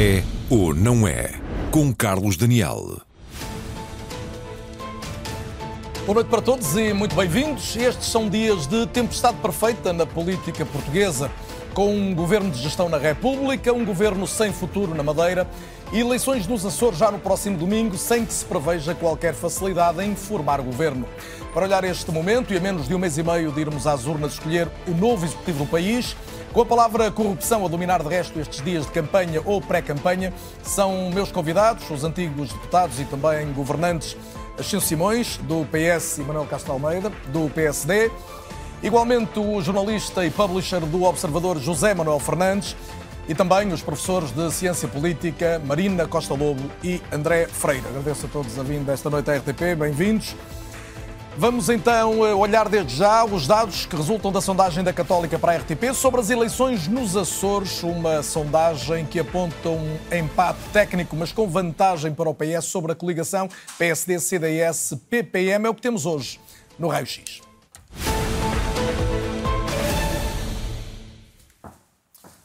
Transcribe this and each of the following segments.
É ou não é? Com Carlos Daniel. Boa noite para todos e muito bem-vindos. Estes são dias de tempestade perfeita na política portuguesa, com um governo de gestão na República, um governo sem futuro na Madeira e eleições nos Açores já no próximo domingo, sem que se preveja qualquer facilidade em formar governo. Para olhar este momento e a menos de um mês e meio de irmos às urnas escolher o novo executivo do país, com a palavra corrupção a dominar de resto estes dias de campanha ou pré-campanha, são meus convidados, os antigos deputados e também governantes Ascenso Simões, do PS, e Manuel Castro Almeida, do PSD. Igualmente o jornalista e publisher do Observador José Manuel Fernandes e também os professores de Ciência Política Marina Costa Lobo e André Freire. Agradeço a todos a vinda esta noite à RTP, bem-vindos. Vamos então eh, olhar desde já os dados que resultam da sondagem da Católica para a RTP sobre as eleições nos Açores, uma sondagem que aponta um empate técnico, mas com vantagem para o PS sobre a coligação PSD-CDS-PPM. É o que temos hoje no Raio X.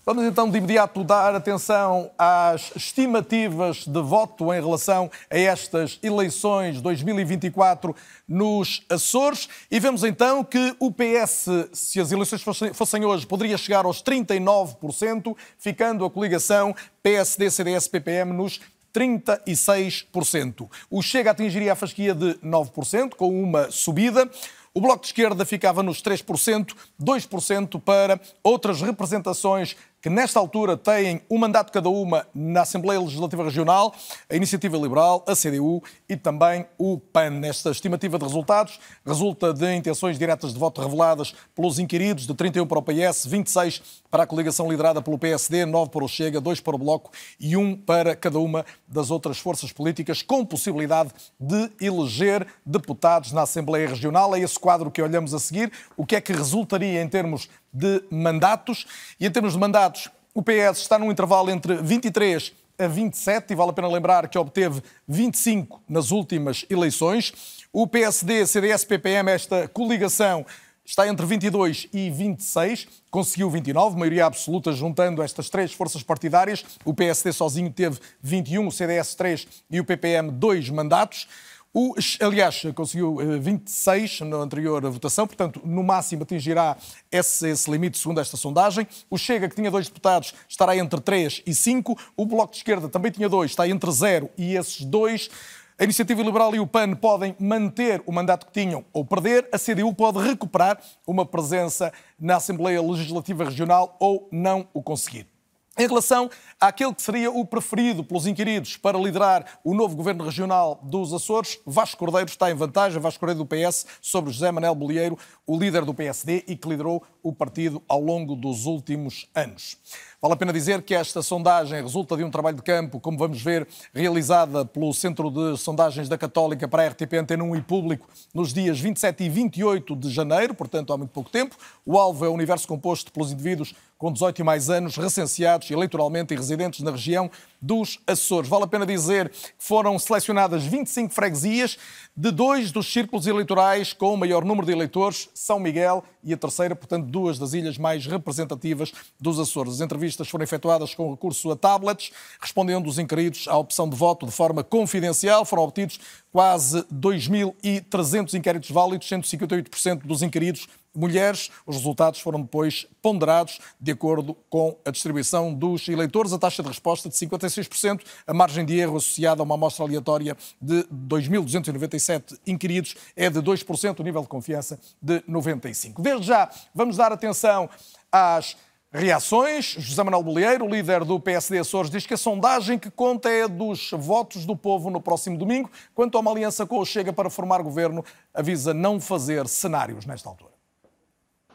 Vamos então de imediato dar atenção às estimativas de voto em relação a estas eleições 2024 nos Açores e vemos então que o PS, se as eleições fossem hoje, poderia chegar aos 39%, ficando a coligação PSD-CDS-PPM nos 36%. O Chega atingiria a fasquia de 9%, com uma subida. O Bloco de Esquerda ficava nos 3%, 2% para outras representações que nesta altura têm um mandato cada uma na Assembleia Legislativa Regional, a Iniciativa Liberal, a CDU e também o PAN. Nesta estimativa de resultados, resulta de intenções diretas de voto reveladas pelos inquiridos, de 31 para o PS, 26 para a coligação liderada pelo PSD, 9 para o Chega, 2 para o Bloco e 1 para cada uma das outras forças políticas, com possibilidade de eleger deputados na Assembleia Regional. É esse quadro que olhamos a seguir. O que é que resultaria em termos de mandatos. E em termos de mandatos, o PS está num intervalo entre 23 a 27, e vale a pena lembrar que obteve 25 nas últimas eleições. O PSD, CDS, PPM, esta coligação está entre 22 e 26, conseguiu 29, maioria absoluta juntando estas três forças partidárias. O PSD sozinho teve 21, o CDS 3 e o PPM 2 mandatos. O, aliás, conseguiu 26 eh, na anterior votação, portanto, no máximo atingirá esse, esse, limite, segundo esta sondagem. O Chega, que tinha dois deputados, estará entre 3 e 5. O Bloco de Esquerda também tinha dois, está entre 0 e esses dois. A Iniciativa Liberal e o PAN podem manter o mandato que tinham ou perder. A CDU pode recuperar uma presença na Assembleia Legislativa Regional ou não o conseguir. Em relação àquele que seria o preferido pelos inquiridos para liderar o novo governo regional dos Açores, Vasco Cordeiro está em vantagem, Vasco Cordeiro do PS, sobre José Manuel Bolieiro, o líder do PSD e que liderou o partido ao longo dos últimos anos. Vale a pena dizer que esta sondagem resulta de um trabalho de campo, como vamos ver, realizada pelo Centro de Sondagens da Católica para a RTP Antena 1 e Público nos dias 27 e 28 de janeiro, portanto há muito pouco tempo. O alvo é o universo composto pelos indivíduos com 18 e mais anos, recenseados eleitoralmente e residentes na região dos Açores. Vale a pena dizer que foram selecionadas 25 freguesias de dois dos círculos eleitorais com o maior número de eleitores, São Miguel e a terceira, portanto, duas das ilhas mais representativas dos Açores. As entrevistas foram efetuadas com recurso a tablets, respondendo os inquiridos à opção de voto de forma confidencial. Foram obtidos quase 2.300 inquéritos válidos, 158% dos inquiridos mulheres. Os resultados foram depois ponderados de acordo com a distribuição dos eleitores. A taxa de resposta de 56%, a margem de erro associada a uma amostra aleatória de 2.297 inquiridos é de 2%, o nível de confiança de 95%. Desde já, vamos dar atenção às reações. José Manuel Bolieiro, líder do PSD Açores, diz que a sondagem que conta é dos votos do povo no próximo domingo. Quanto a uma aliança com o Chega para formar governo, avisa não fazer cenários nesta altura.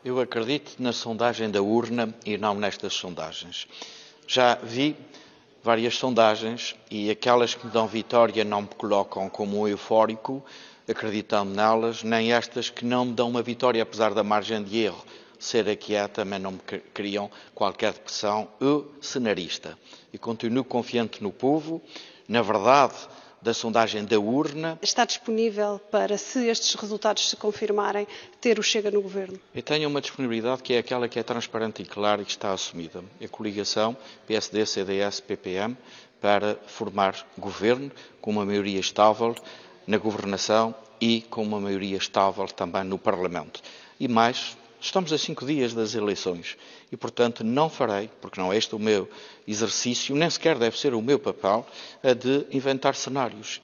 Eu acredito na sondagem da urna e não nestas sondagens. Já vi várias sondagens e aquelas que me dão vitória não me colocam como um eufórico, acreditando nelas, nem estas que não me dão uma vitória, apesar da margem de erro ser a que é, também não me criam qualquer depressão eu cenarista. E continuo confiante no povo. Na verdade, da sondagem da urna. Está disponível para, se estes resultados se confirmarem, ter o Chega no governo? Eu tenho uma disponibilidade que é aquela que é transparente e clara e que está assumida. A coligação PSD, CDS, PPM para formar governo com uma maioria estável na governação e com uma maioria estável também no Parlamento. E mais, estamos a cinco dias das eleições e, portanto, não farei, porque não é este o meu exercício, nem sequer deve ser o meu papel, a de inventar cenários.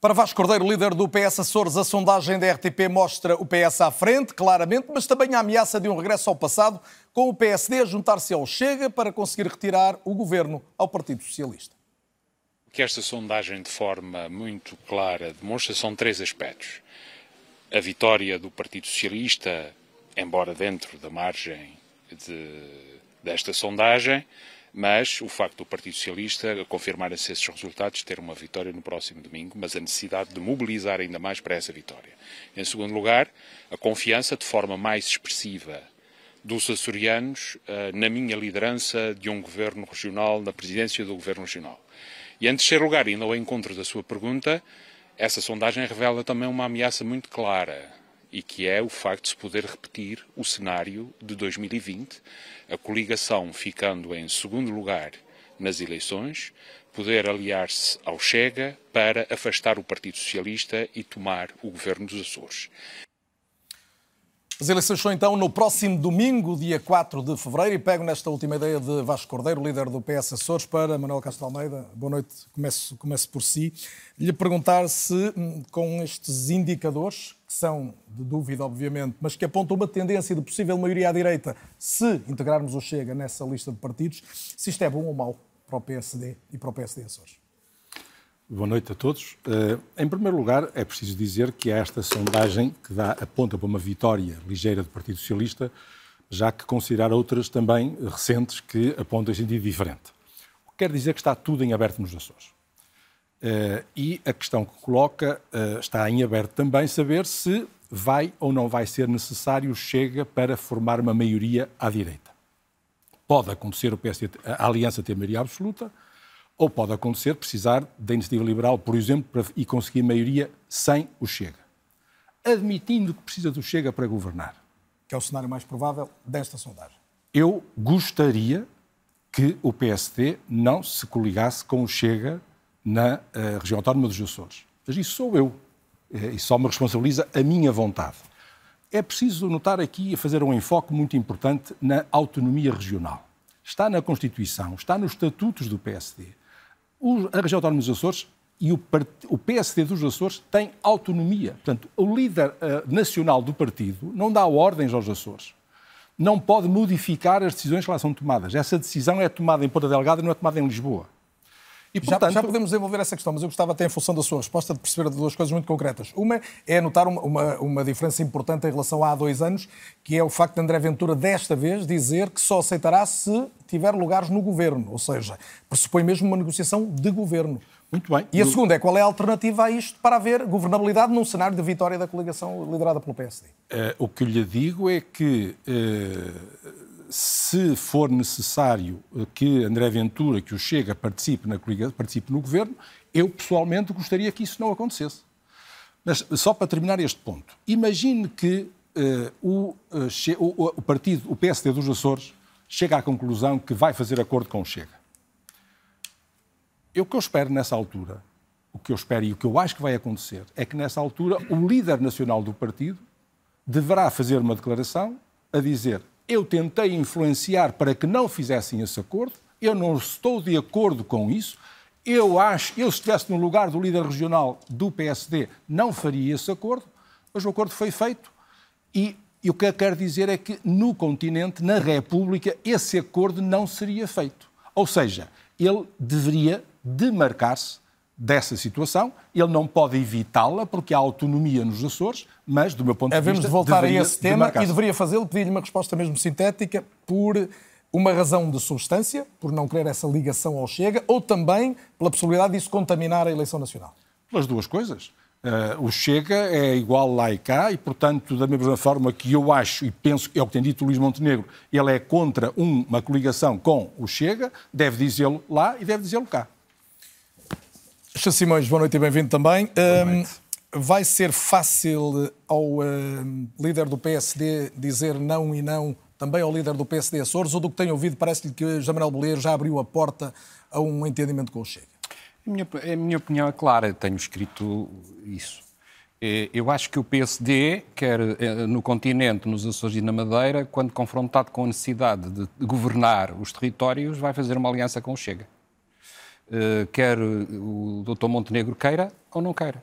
Para Vasco Cordeiro, líder do PS Açores, a sondagem da RTP mostra o PS à frente, claramente, mas também a ameaça de um regresso ao passado, com o PSD a juntar-se ao Chega para conseguir retirar o governo ao Partido Socialista. O que esta sondagem, de forma muito clara, demonstra são três aspectos. A vitória do Partido Socialista, embora dentro da margem de, desta sondagem, mas o facto do Partido Socialista confirmar-se esses resultados, ter uma vitória no próximo domingo, mas a necessidade de mobilizar ainda mais para essa vitória. Em segundo lugar, a confiança de forma mais expressiva dos açorianos uh, na minha liderança de um governo regional, na presidência do governo regional. E em terceiro lugar, indo ao encontro da sua pergunta, essa sondagem revela também uma ameaça muito clara e que é o facto de se poder repetir o cenário de 2020, a coligação ficando em segundo lugar nas eleições, poder aliar-se ao Chega para afastar o Partido Socialista e tomar o governo dos Açores. As eleições são então no próximo domingo, dia 4 de fevereiro, e pego nesta última ideia de Vasco Cordeiro, líder do PS Açores, para Manuel Castro Almeida. Boa noite, começo, começo por si. Lhe perguntar se, hum, com estes indicadores, que são de dúvida, obviamente, mas que apontam uma tendência de possível maioria à direita, se integrarmos o Chega nessa lista de partidos, se isto é bom ou mau para o PSD e para o PSD Açores. Boa noite a todos. Uh, em primeiro lugar, é preciso dizer que há esta sondagem que dá, aponta para uma vitória ligeira do Partido Socialista, já que considerar outras também recentes que apontam em sentido diferente. O que quer dizer que está tudo em aberto nos Açores. Uh, e a questão que coloca uh, está em aberto também saber se vai ou não vai ser necessário Chega para formar uma maioria à direita. Pode acontecer o PSD, a aliança ter maioria absoluta, ou pode acontecer precisar da iniciativa liberal, por exemplo, para, e conseguir maioria sem o Chega. Admitindo que precisa do Chega para governar. Que é o cenário mais provável desta sondagem. Eu gostaria que o PSD não se coligasse com o Chega na uh, região autónoma dos Açores. Mas isso sou eu. Eh, e só me responsabiliza a minha vontade. É preciso notar aqui e fazer um enfoque muito importante na autonomia regional. Está na Constituição, está nos estatutos do PSD a região autónoma dos Açores e o, PSD dos Açores tem autonomia. Portanto, o líder uh, nacional do partido não dá ordens aos Açores. Não pode modificar as decisões que lá são tomadas. Essa decisão é tomada em Ponta Delgada, não é tomada em Lisboa. E, portanto... já, já, podemos desenvolver essa questão, mas eu gostava até, em função da sua resposta, de perceber duas coisas muito concretas. Uma é notar uma, uma, uma, diferença importante em relação a há dois anos, que é o facto de André Ventura, desta vez, dizer que só aceitará se tiver lugares no governo. Ou seja, pressupõe mesmo uma negociação de governo. Muito bem. E a segunda é qual é a alternativa a isto para haver governabilidade num cenário de vitória da coligação liderada pelo PSD? Uh, eh, o que lhe digo é que. Uh se for necessário que André Ventura, que o Chega, participe, na, participe no governo, eu pessoalmente gostaria que isso não acontecesse. Mas só para terminar este ponto, imagine que uh, o, o, o, partido, o PSD dos Açores, chega à conclusão que vai fazer acordo com o Chega. Eu, o que eu espero nessa altura, o que eu espero e o que eu acho que vai acontecer, é que nessa altura o líder nacional do partido deverá fazer uma declaração a dizer eu tentei influenciar para que não fizessem esse acordo, eu não estou de acordo com isso. Eu acho, eu se estivesse no lugar do líder regional do PSD, não faria esse acordo, mas o acordo foi feito e, e o que eu quero dizer é que no continente, na República, esse acordo não seria feito. Ou seja, ele deveria demarcar-se dessa situação. Ele não pode evitá-la porque há autonomia nos Açores, mas, do meu ponto de Havemos vista. Havemos de voltar a esse tema e deveria fazê-lo, pedir-lhe uma resposta mesmo sintética, por uma razão de substância, por não querer essa ligação ao Chega, ou também pela possibilidade disso contaminar a eleição nacional? Pelas duas coisas. Uh, o Chega é igual lá e cá, e, portanto, da mesma forma que eu acho e penso, é o que tem dito o Luís Montenegro, ele é contra uma coligação com o Chega, deve dizê-lo lá e deve dizê-lo cá. Sr. Simões, boa noite e bem-vindo também. Um, vai ser fácil ao uh, líder do PSD dizer não e não também ao líder do PSD Açores, ou do que tenho ouvido, parece-lhe que José Manuel Boleiro já abriu a porta a um entendimento com o Chega? A minha, a minha opinião é clara, tenho escrito isso. É, eu acho que o PSD, quer eh, no continente, nos Açores e na Madeira, quando confrontado com a necessidade de governar os territórios, vai fazer uma aliança com o Chega. Eh, quer o Dr. Montenegro queira ou não queira.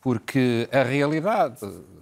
Porque a realidade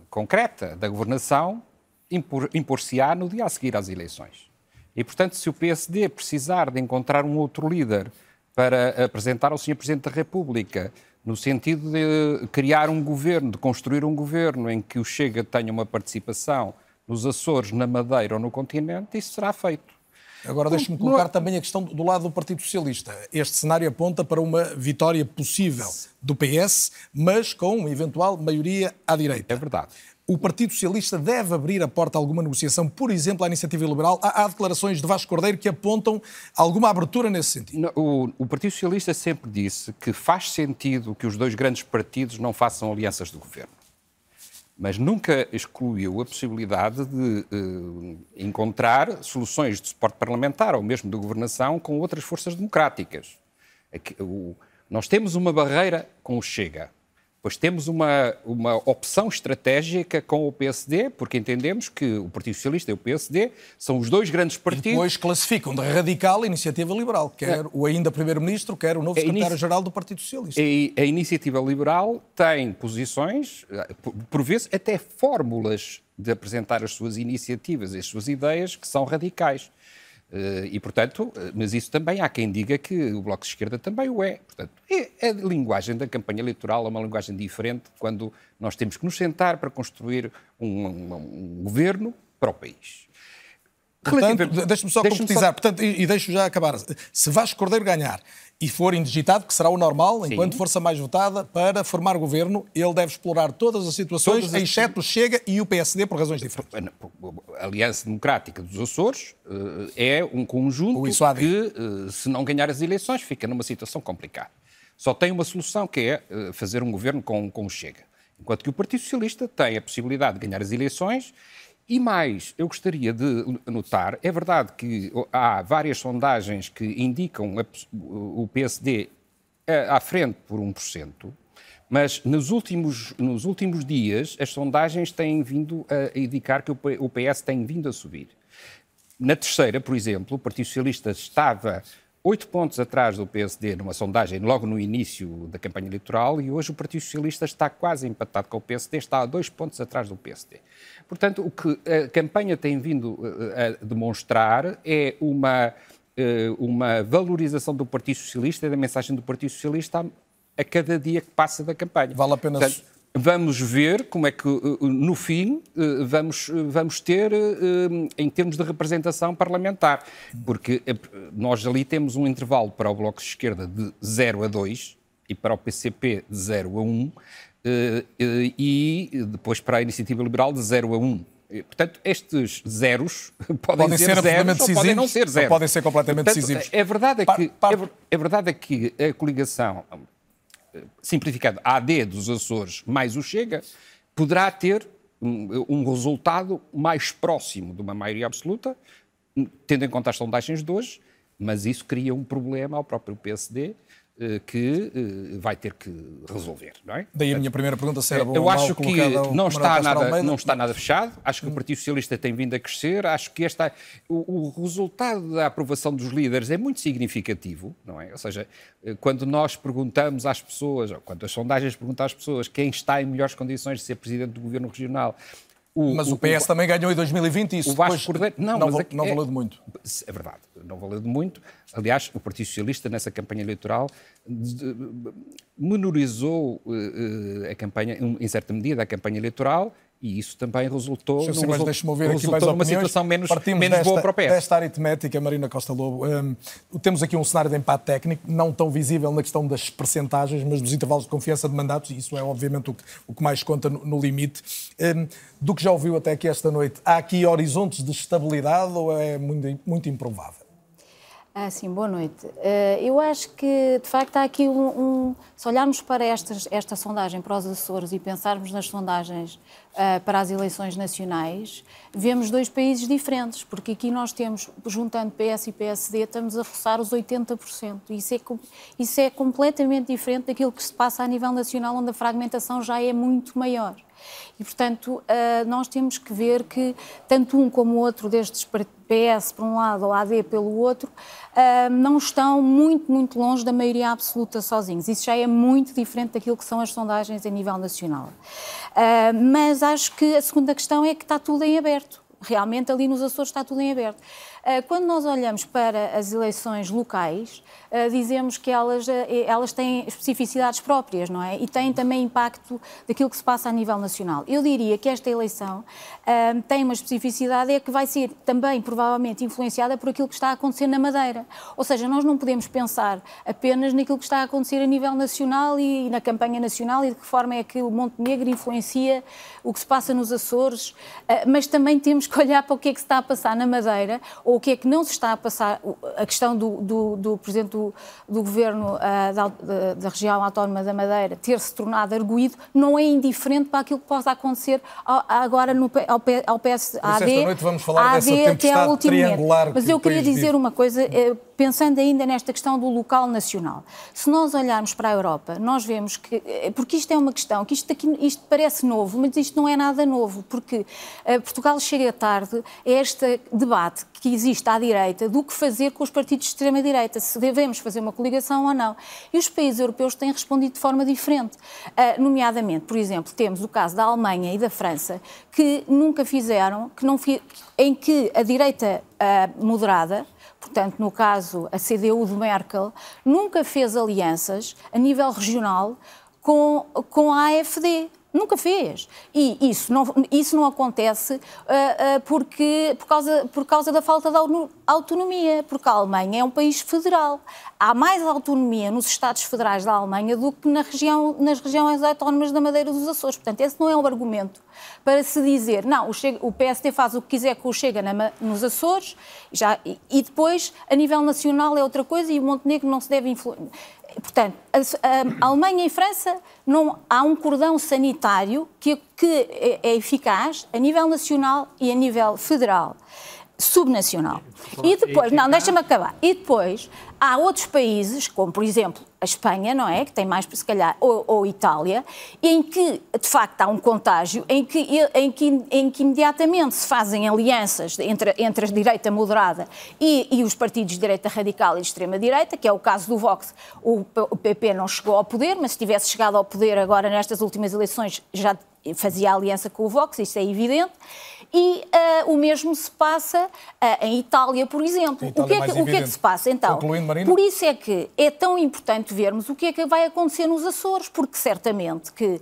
concreta da governação impor-se-á no dia a seguir às eleições. E, portanto, se o PSD precisar de encontrar um outro líder para apresentar ao Sr. Presidente da República, no sentido de criar um governo, de construir um governo em que o Chega tenha uma participação nos Açores, na Madeira ou no continente, isso será feito. Agora deixe-me colocar também a questão do lado do Partido Socialista. Este cenário aponta para uma vitória possível do PS, mas com uma eventual maioria à direita. É verdade o Partido Socialista deve abrir a porta a alguma negociação, por exemplo, à iniciativa liberal? Há, há declarações de Vasco Cordeiro que apontam alguma abertura nesse sentido. O, o, Partido Socialista sempre disse que faz sentido que os dois grandes partidos não façam alianças de governo. Mas nunca excluiu a possibilidade de uh, encontrar soluções de suporte parlamentar ou mesmo de governação com outras forças democráticas. Aqui, o, nós temos uma barreira com o Chega Pois temos uma, uma opção estratégica com o PSD, porque entendemos que o Partido Socialista e o PSD são os dois grandes partidos. E depois classificam de radical a iniciativa liberal, quer é. o ainda Primeiro-Ministro, quer o novo secretário-geral do Partido Socialista. E a iniciativa liberal tem posições, por vezes até fórmulas de apresentar as suas iniciativas, as suas ideias, que são radicais. Eh, e, portanto, eh, mas isso também há quem diga que o Bloco de Esquerda também o é. Portanto, é, a linguagem da campanha eleitoral é uma linguagem diferente quando nós temos que nos sentar para construir um, um, um governo para o país. Portanto, deixe-me só deixe concretizar, só... Portanto, e, e deixo já acabar. Se Vasco Cordeiro ganhar e for indigitado, que será o normal, Sim. enquanto força mais votada, para formar governo, ele deve explorar todas as situações, todas as... exceto o Chega e o PSD, por razões diferentes. A Aliança Democrática dos Açores eh, é um conjunto que, eh, se não ganhar as eleições, fica numa situação complicada. Só tem uma solução, que é eh, fazer um governo com, com o Chega. Enquanto que o Partido Socialista tem a possibilidade de ganhar as eleições e mais, eu gostaria de notar, é verdade que há várias sondagens que indicam o PSD à frente por 1%, mas nos últimos, nos últimos dias as sondagens têm vindo a indicar que o PS tem vindo a subir. Na terceira, por exemplo, o Partido Socialista estava oito pontos atrás do PSD numa sondagem logo no início da campanha eleitoral e hoje o Partido Socialista está quase empatado com o PSD, está a dois pontos atrás do PSD. Portanto, o que a campanha tem vindo eh, a demonstrar é uma, eh, uma valorização do Partido Socialista e da mensagem do Partido Socialista a, cada dia que passa da campanha. Vale a pena. Portanto, Vamos ver como é que, eh, no fim, vamos, vamos ter em termos de representação parlamentar. Porque nós ali temos um intervalo para o Bloco de Esquerda de 0 a 2 e para o PCP de 0 a 1 e depois para a Iniciativa Liberal de 0 a 1. Portanto, estes zeros podem, podem ser, ser zeros ou podem não ser zeros. podem ser completamente Portanto, decisivos. É verdade, é que, par, par... É, é, verdade é que a coligação, simplificado, AD dos Açores mais o Chega, poderá ter um, um resultado mais próximo de uma maioria absoluta, tendo em conta as sondagens de hoje, mas isso cria um problema ao próprio PSD, que eh, vai ter que resolver, não é? Daí a minha primeira pergunta se era bom Eu acho que não está, nada, não está nada fechado, acho que o Partido Socialista tem vindo a crescer, acho que esta, o, o resultado da aprovação dos líderes é muito significativo, não é? Ou seja, eh, quando nós perguntamos às pessoas, ou quando as sondagens perguntam às pessoas quem está em melhores condições de ser Presidente do Governo Regional, o, mas o, o PS o, também ganhou em 2020 isso. O Vasco Cordeiro. Não, não, mas não é, valeu de muito. É verdade, não valeu de muito. Aliás, o Partido Socialista, nessa campanha eleitoral, menorizou uh, a campanha, em certa medida, a campanha eleitoral e isso também resultou, num, result... resultou numa situação menos, menos desta, boa para o PS. Desta aritmética, Marina Costa Lobo, um, temos aqui um cenário de empate técnico, não tão visível na questão das percentagens, mas dos intervalos de confiança de mandatos, e isso é obviamente o que, o que mais conta no, no limite. Um, do que já ouviu até aqui esta noite, há aqui horizontes de estabilidade ou é muito, muito improvável? Ah, sim, boa noite. Uh, eu acho que, de facto, há aqui um, um. se olharmos para estas, esta sondagem para os Açores e pensarmos nas sondagens uh, para as eleições nacionais, vemos dois países diferentes, porque aqui nós temos, juntando PS e PSD, estamos a roçar os 80%. Isso é, isso é completamente diferente daquilo que se passa a nível nacional, onde a fragmentação já é muito maior. E, portanto, nós temos que ver que tanto um como o outro destes PS por um lado ou AD pelo outro, não estão muito, muito longe da maioria absoluta sozinhos. Isso já é muito diferente daquilo que são as sondagens a nível nacional. Mas acho que a segunda questão é que está tudo em aberto. Realmente ali nos Açores está tudo em aberto. Ah, quando nós olhamos para as eleições locais, ah, dizemos que elas, ah, elas têm especificidades próprias, não é? E têm também impacto daquilo que se passa a nível nacional. Eu diria que esta eleição tem uma especificidade é que vai ser também provavelmente influenciada por aquilo que está a acontecer na Madeira. Ou seja, nós não podemos pensar apenas naquilo que está a acontecer a nível nacional e na campanha nacional e de que forma é que o Montenegro influencia o que se passa nos Açores, mas também temos que olhar para o que é que se está a passar na Madeira ou o que é que não se está a passar, a questão do, do, do Presidente do, do Governo uh, da, da, da, região autónoma da Madeira ter se tornado arguído, não é indiferente para aquilo que possa acontecer ao, agora no, ao, ao PS, AD, esta noite vamos falar AD dessa até ao último triangular Mas eu queria dizer vive. uma coisa, eh, pensando ainda nesta questão do local nacional. Se nós olharmos para a Europa, nós vemos que, eh, porque isto é uma questão, que isto, aqui, isto parece novo, mas isto não é nada novo, porque uh, Portugal chega tarde a este debate que existe à direita do que fazer com os partidos de extrema-direita, se devemos fazer uma coligação ou não. E os países europeus têm respondido de forma diferente. Uh, nomeadamente, por exemplo, temos o caso da Alemanha e da França, que nunca fizeram, que não em que a direita uh, moderada, portanto, no caso a CDU de Merkel, nunca fez alianças a nível regional com, com a AFD. Nunca fez. E isso não, isso não acontece uh, uh, porque, por, causa, por causa da falta de autonomia, porque a Alemanha é um país federal. Há mais autonomia nos Estados Federais da Alemanha do que na região, nas regiões autónomas da Madeira dos Açores. Portanto, esse não é um argumento para se dizer, não, o, Chega, o PSD faz o que quiser com o Chega na, nos Açores, já, e, e depois, a nível nacional, é outra coisa e o Montenegro não se deve influenciar. Portanto, a, a, Alemanha e França não há um cordão sanitário que, que é, é eficaz a nível nacional e a nível federal subnacional. E depois, não, deixa-me acabar. E depois, há outros países, como por exemplo a Espanha, não é? Que tem mais, se calhar, ou, ou Itália, em que de facto há um contágio, em que, em que, em que imediatamente se fazem alianças entre, entre a direita moderada e, e os partidos de direita radical e de extrema-direita, que é o caso do Vox. O, o PP não chegou ao poder, mas se tivesse chegado ao poder agora nestas últimas eleições já fazia aliança com o Vox, isso é evidente. E uh, o mesmo se passa uh, em Itália, por exemplo. Itália o, que é que, o que é que se passa então? Por isso é que é tão importante vermos o que é que vai acontecer nos Açores, porque certamente que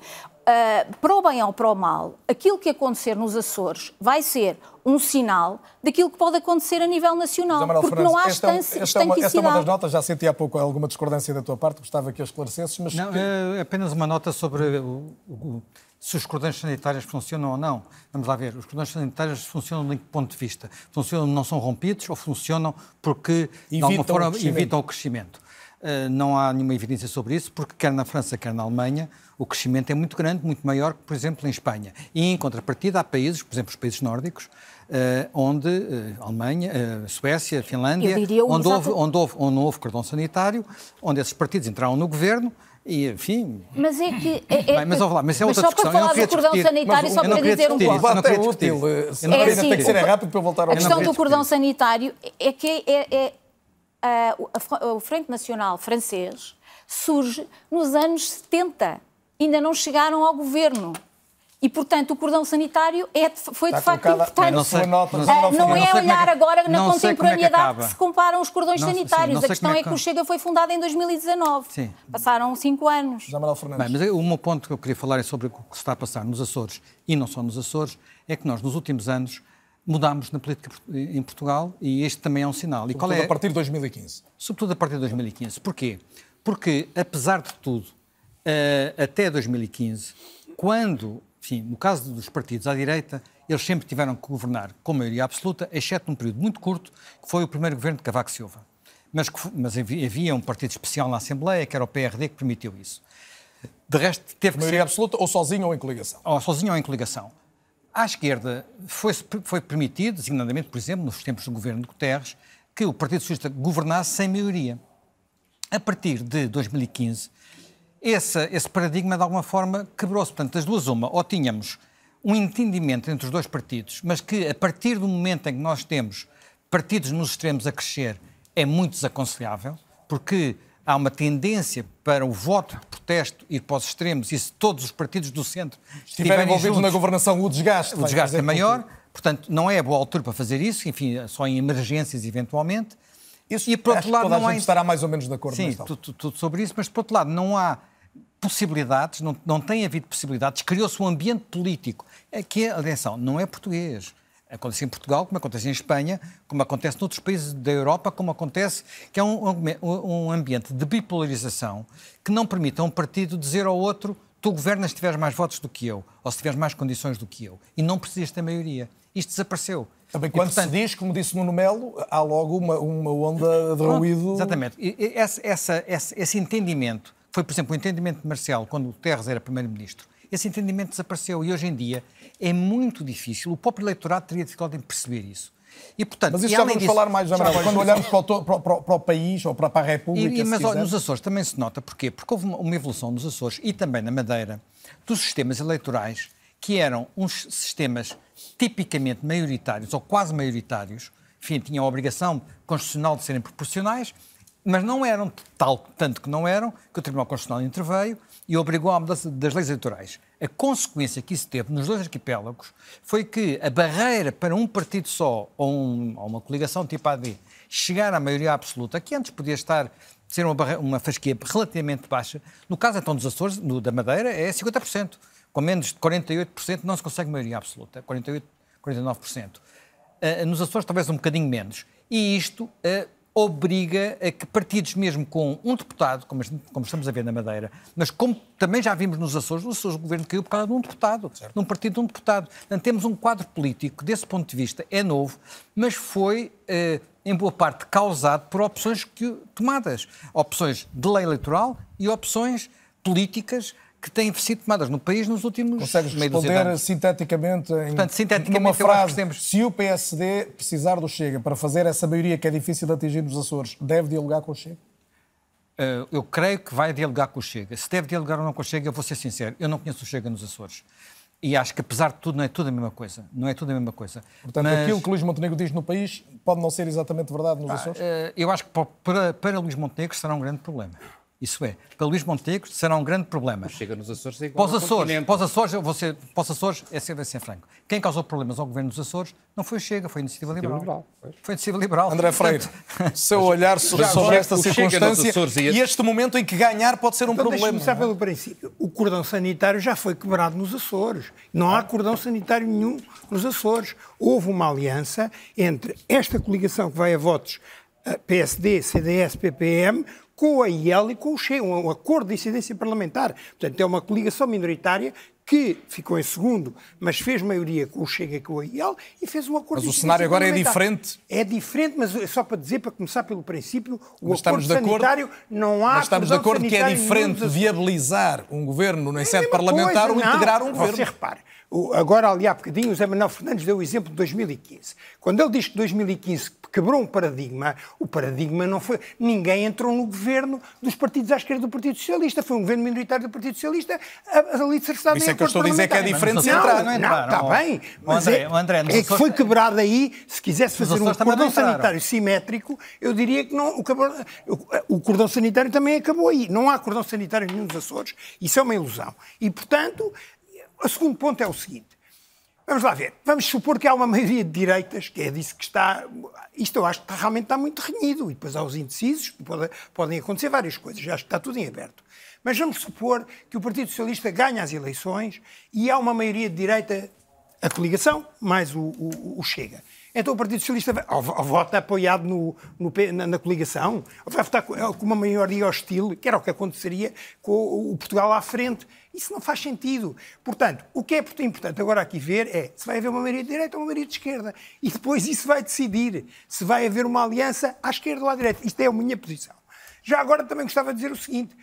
Uh, para o bem ou para o mal, aquilo que acontecer nos Açores vai ser um sinal daquilo que pode acontecer a nível nacional, porque Fernandes, não há esta, esta, esta, é uma, esta é uma das notas, já senti há pouco alguma discordância da tua parte, gostava que a esclarecesses, mas... Não, é apenas uma nota sobre o, o se os cordões sanitários funcionam ou não. Vamos lá ver, os cordões sanitários funcionam de que ponto de vista? Funcionam, não são rompidos ou funcionam porque, evitam de alguma forma, o evitam o crescimento? Uh, não há nenhuma evidência sobre isso, porque quer na França, quer na Alemanha, o crescimento é muito grande, muito maior que, por exemplo, em Espanha. E, em contrapartida, há países, por exemplo, os países nórdicos, uh, onde, uh, Alemanha, Suécia, Finlândia, onde houve, onde, houve, onde não houve cordão sanitário, onde esses partidos entraram no governo, e, enfim. Mas é que. É, é, mas, lá, mas é outra mas só questão. para falar do cordão discutir, sanitário, só para dizer um ponto. Não queria discutir. É assim, tem que ser rápido para voltar ao A questão do cordão sanitário é que é, é uh, o Frente Nacional francês surge nos anos 70. Ainda não chegaram ao governo. E, portanto, o cordão sanitário é, foi de facto importante. Não, sei, não, não, não é olhar agora na contemporaneidade que, que, se comparam os cordões sanitários. Sim, a questão é, que... é, que o Chega foi fundado em 2019. Sim. Passaram cinco anos. Bem, mas o meu ponto que eu queria falar é sobre o que se está a passar nos Açores, e não só nos Açores, é que nós, nos últimos anos, mudámos na política em Portugal e este também é um sinal. E Sobretudo qual é? a partir de 2015. Sobretudo a partir de 2015. Porquê? Porque, apesar de tudo, uh, até 2015, quando Sim, no caso dos partidos à direita, eles sempre tiveram que governar com maioria absoluta, exceto num período muito curto, que foi o primeiro governo de Cavaco Silva. mas, mas havia um partido especial na Assembleia, que era o PRD, que permitiu isso. De resto, teve que maioria ser... absoluta ou sozinho ou em coligação? Ou sozinho ou em coligação. À esquerda foi, foi permitido, designadamente, por exemplo, nos tempos do governo de Guterres, que o Partido Socialista governasse sem maioria. A partir de 2015, esse, esse paradigma, de alguma forma, quebrou-se. Portanto, das duas, uma, ou tínhamos um entendimento entre os dois partidos, mas que, a partir do momento em que nós temos partidos nos extremos a crescer, é muito desaconselhável, porque há uma tendência para o voto de protesto ir para os extremos e se todos os partidos do centro estiverem envolvidos na governação, o desgaste, o desgaste é maior. Portanto, não é a boa altura para fazer isso, enfim, só em emergências eventualmente. Isso, e por outro lado, não há. estará mais ou menos de acordo Sim, tudo, tudo sobre isso, mas por outro lado, não há possibilidades, não, não tem havido possibilidades, criou-se um ambiente político. É que, atenção, não é português. Acontece em Portugal, como acontece em Espanha, como acontece noutros países da Europa, como acontece, que é um, um ambiente de bipolarização que não permite a um partido dizer ao outro tu governas se tiveres mais votos do que eu, ou se tiveres mais condições do que eu. E não precisas ter maioria. Isto desapareceu. Também quando e, portanto, se diz, como disse Nuno Melo, há logo uma, uma onda de ruído. Exatamente. E, esse, essa, esse, esse entendimento, foi, por exemplo, o entendimento de Marcelo, quando o Terres era Primeiro-Ministro, esse entendimento desapareceu e hoje em dia é muito difícil. O próprio eleitorado teria dificuldade em perceber isso. E, portanto, Mas isso já vamos disso, falar mais, Amaral, quando olhamos para o, para, o, para o, país ou para, a República. E, mas nos Açores também se nota, porquê? Porque houve uma, uma evolução nos Açores e também na Madeira dos sistemas eleitorais que eram uns sistemas tipicamente maioritários ou quase maioritários, enfim, tinham a obrigação constitucional de serem proporcionais, mas não eram tal, tanto que não eram, que o Tribunal Constitucional interveio e obrigou à mudança das leis eleitorais. A consequência que isso teve nos dois arquipélagos foi que a barreira para um partido só ou, um, ou uma coligação tipo AD chegar à maioria absoluta, que antes podia estar ser uma, barreira, uma fasquia relativamente baixa, no caso então dos Açores, no, da Madeira, é 50%. Com menos de 48% não se consegue maioria absoluta, 48%, 49%. Uh, nos Açores talvez um bocadinho menos. E isto uh, obriga a que partidos, mesmo com um deputado, como, como, estamos a ver na Madeira, mas como também já vimos nos Açores, nos Açores o governo caiu por causa de um deputado, certo. de um partido de um deputado. Portanto, temos um quadro político que, desse ponto de vista, é novo, mas foi, eh, em boa parte, causado por opções que, tomadas. Opções de lei eleitoral e opções políticas que têm sido tomadas no país nos últimos Consegues responder sinteticamente, em, Portanto, sinteticamente numa frase, temos... se o PSD precisar do Chega para fazer essa maioria que é difícil de atingir nos Açores, deve dialogar com o Chega? Uh, eu creio que vai dialogar com o Chega. Se deve dialogar ou não com o Chega, eu vou ser sincero, eu não conheço o Chega nos Açores. E acho que, apesar de tudo, não é tudo a mesma coisa. Não é tudo a mesma coisa. Portanto, Mas... aquilo que Luís Montenegro diz no país pode não ser exatamente verdade nos Açores? Uh, eu acho que para, para Luís Montenegro será um grande problema. Isso é, para Luís Montenegro será um grande problema. Chega nos Açores é igual para os Açores, para os Açores, para os Açores é ser, é ser franco. Quem causou problemas ao governo dos Açores não foi o Chega, foi a Iniciativa Liberal. liberal foi a Iniciativa Liberal. André Freire, seu olhar sobre, sobre esta circunstância e este momento em que ganhar pode ser um então, problema. começar pelo princípio. O cordão sanitário já foi quebrado nos Açores. Não há cordão sanitário nenhum nos Açores. Houve uma aliança entre esta coligação que vai a votos PSD, CDS, PPM, com a IEL e com o Chega, um acordo de incidência parlamentar. Portanto, é uma coligação minoritária que ficou em segundo, mas fez maioria com o Chega e com a IEL e fez um acordo Mas o cenário agora é diferente? É diferente, mas é só para dizer, para começar pelo princípio, o mas acordo sanitário acordo, não há... Mas estamos de acordo que é diferente viabilizar um governo na é sede parlamentar ou integrar um governo. Você repare, Agora, ali há bocadinho, o Zé Manuel Fernandes deu o exemplo de 2015. Quando ele diz que 2015 quebrou um paradigma, o paradigma não foi. Ninguém entrou no governo dos partidos à esquerda do Partido Socialista. Foi um governo minoritário do Partido Socialista ali cercado Isso é que eu estou a dizer que é diferente de entrar. Não, não, está bem. Mas André, é, André, é que foi quebrado aí. Se quisesse fazer um cordão sanitário simétrico, eu diria que não, o, o cordão sanitário também acabou aí. Não há cordão sanitário nenhum nos Açores. Isso é uma ilusão. E, portanto, o segundo ponto é o seguinte. Vamos lá ver. Vamos supor que há uma maioria de direitas, que é disso que está. Isto eu acho que realmente está muito renhido. E depois há os indecisos, pode, podem acontecer várias coisas. Já está tudo em aberto. Mas vamos supor que o Partido Socialista ganha as eleições e há uma maioria de direita, a coligação, mais o, o, o Chega. Então o Partido Socialista vota apoiado no, no na, na, coligação, vai votar com, com uma maioria hostil, que era o que aconteceria com o, o Portugal à frente. Isso não faz sentido. Portanto, o que é importante agora aqui ver é se vai haver uma maioria de direita ou uma maioria de esquerda. E depois isso vai decidir se vai haver uma aliança à esquerda ou à direita. Isto é a minha posição. Já agora também gostava de dizer o seguinte: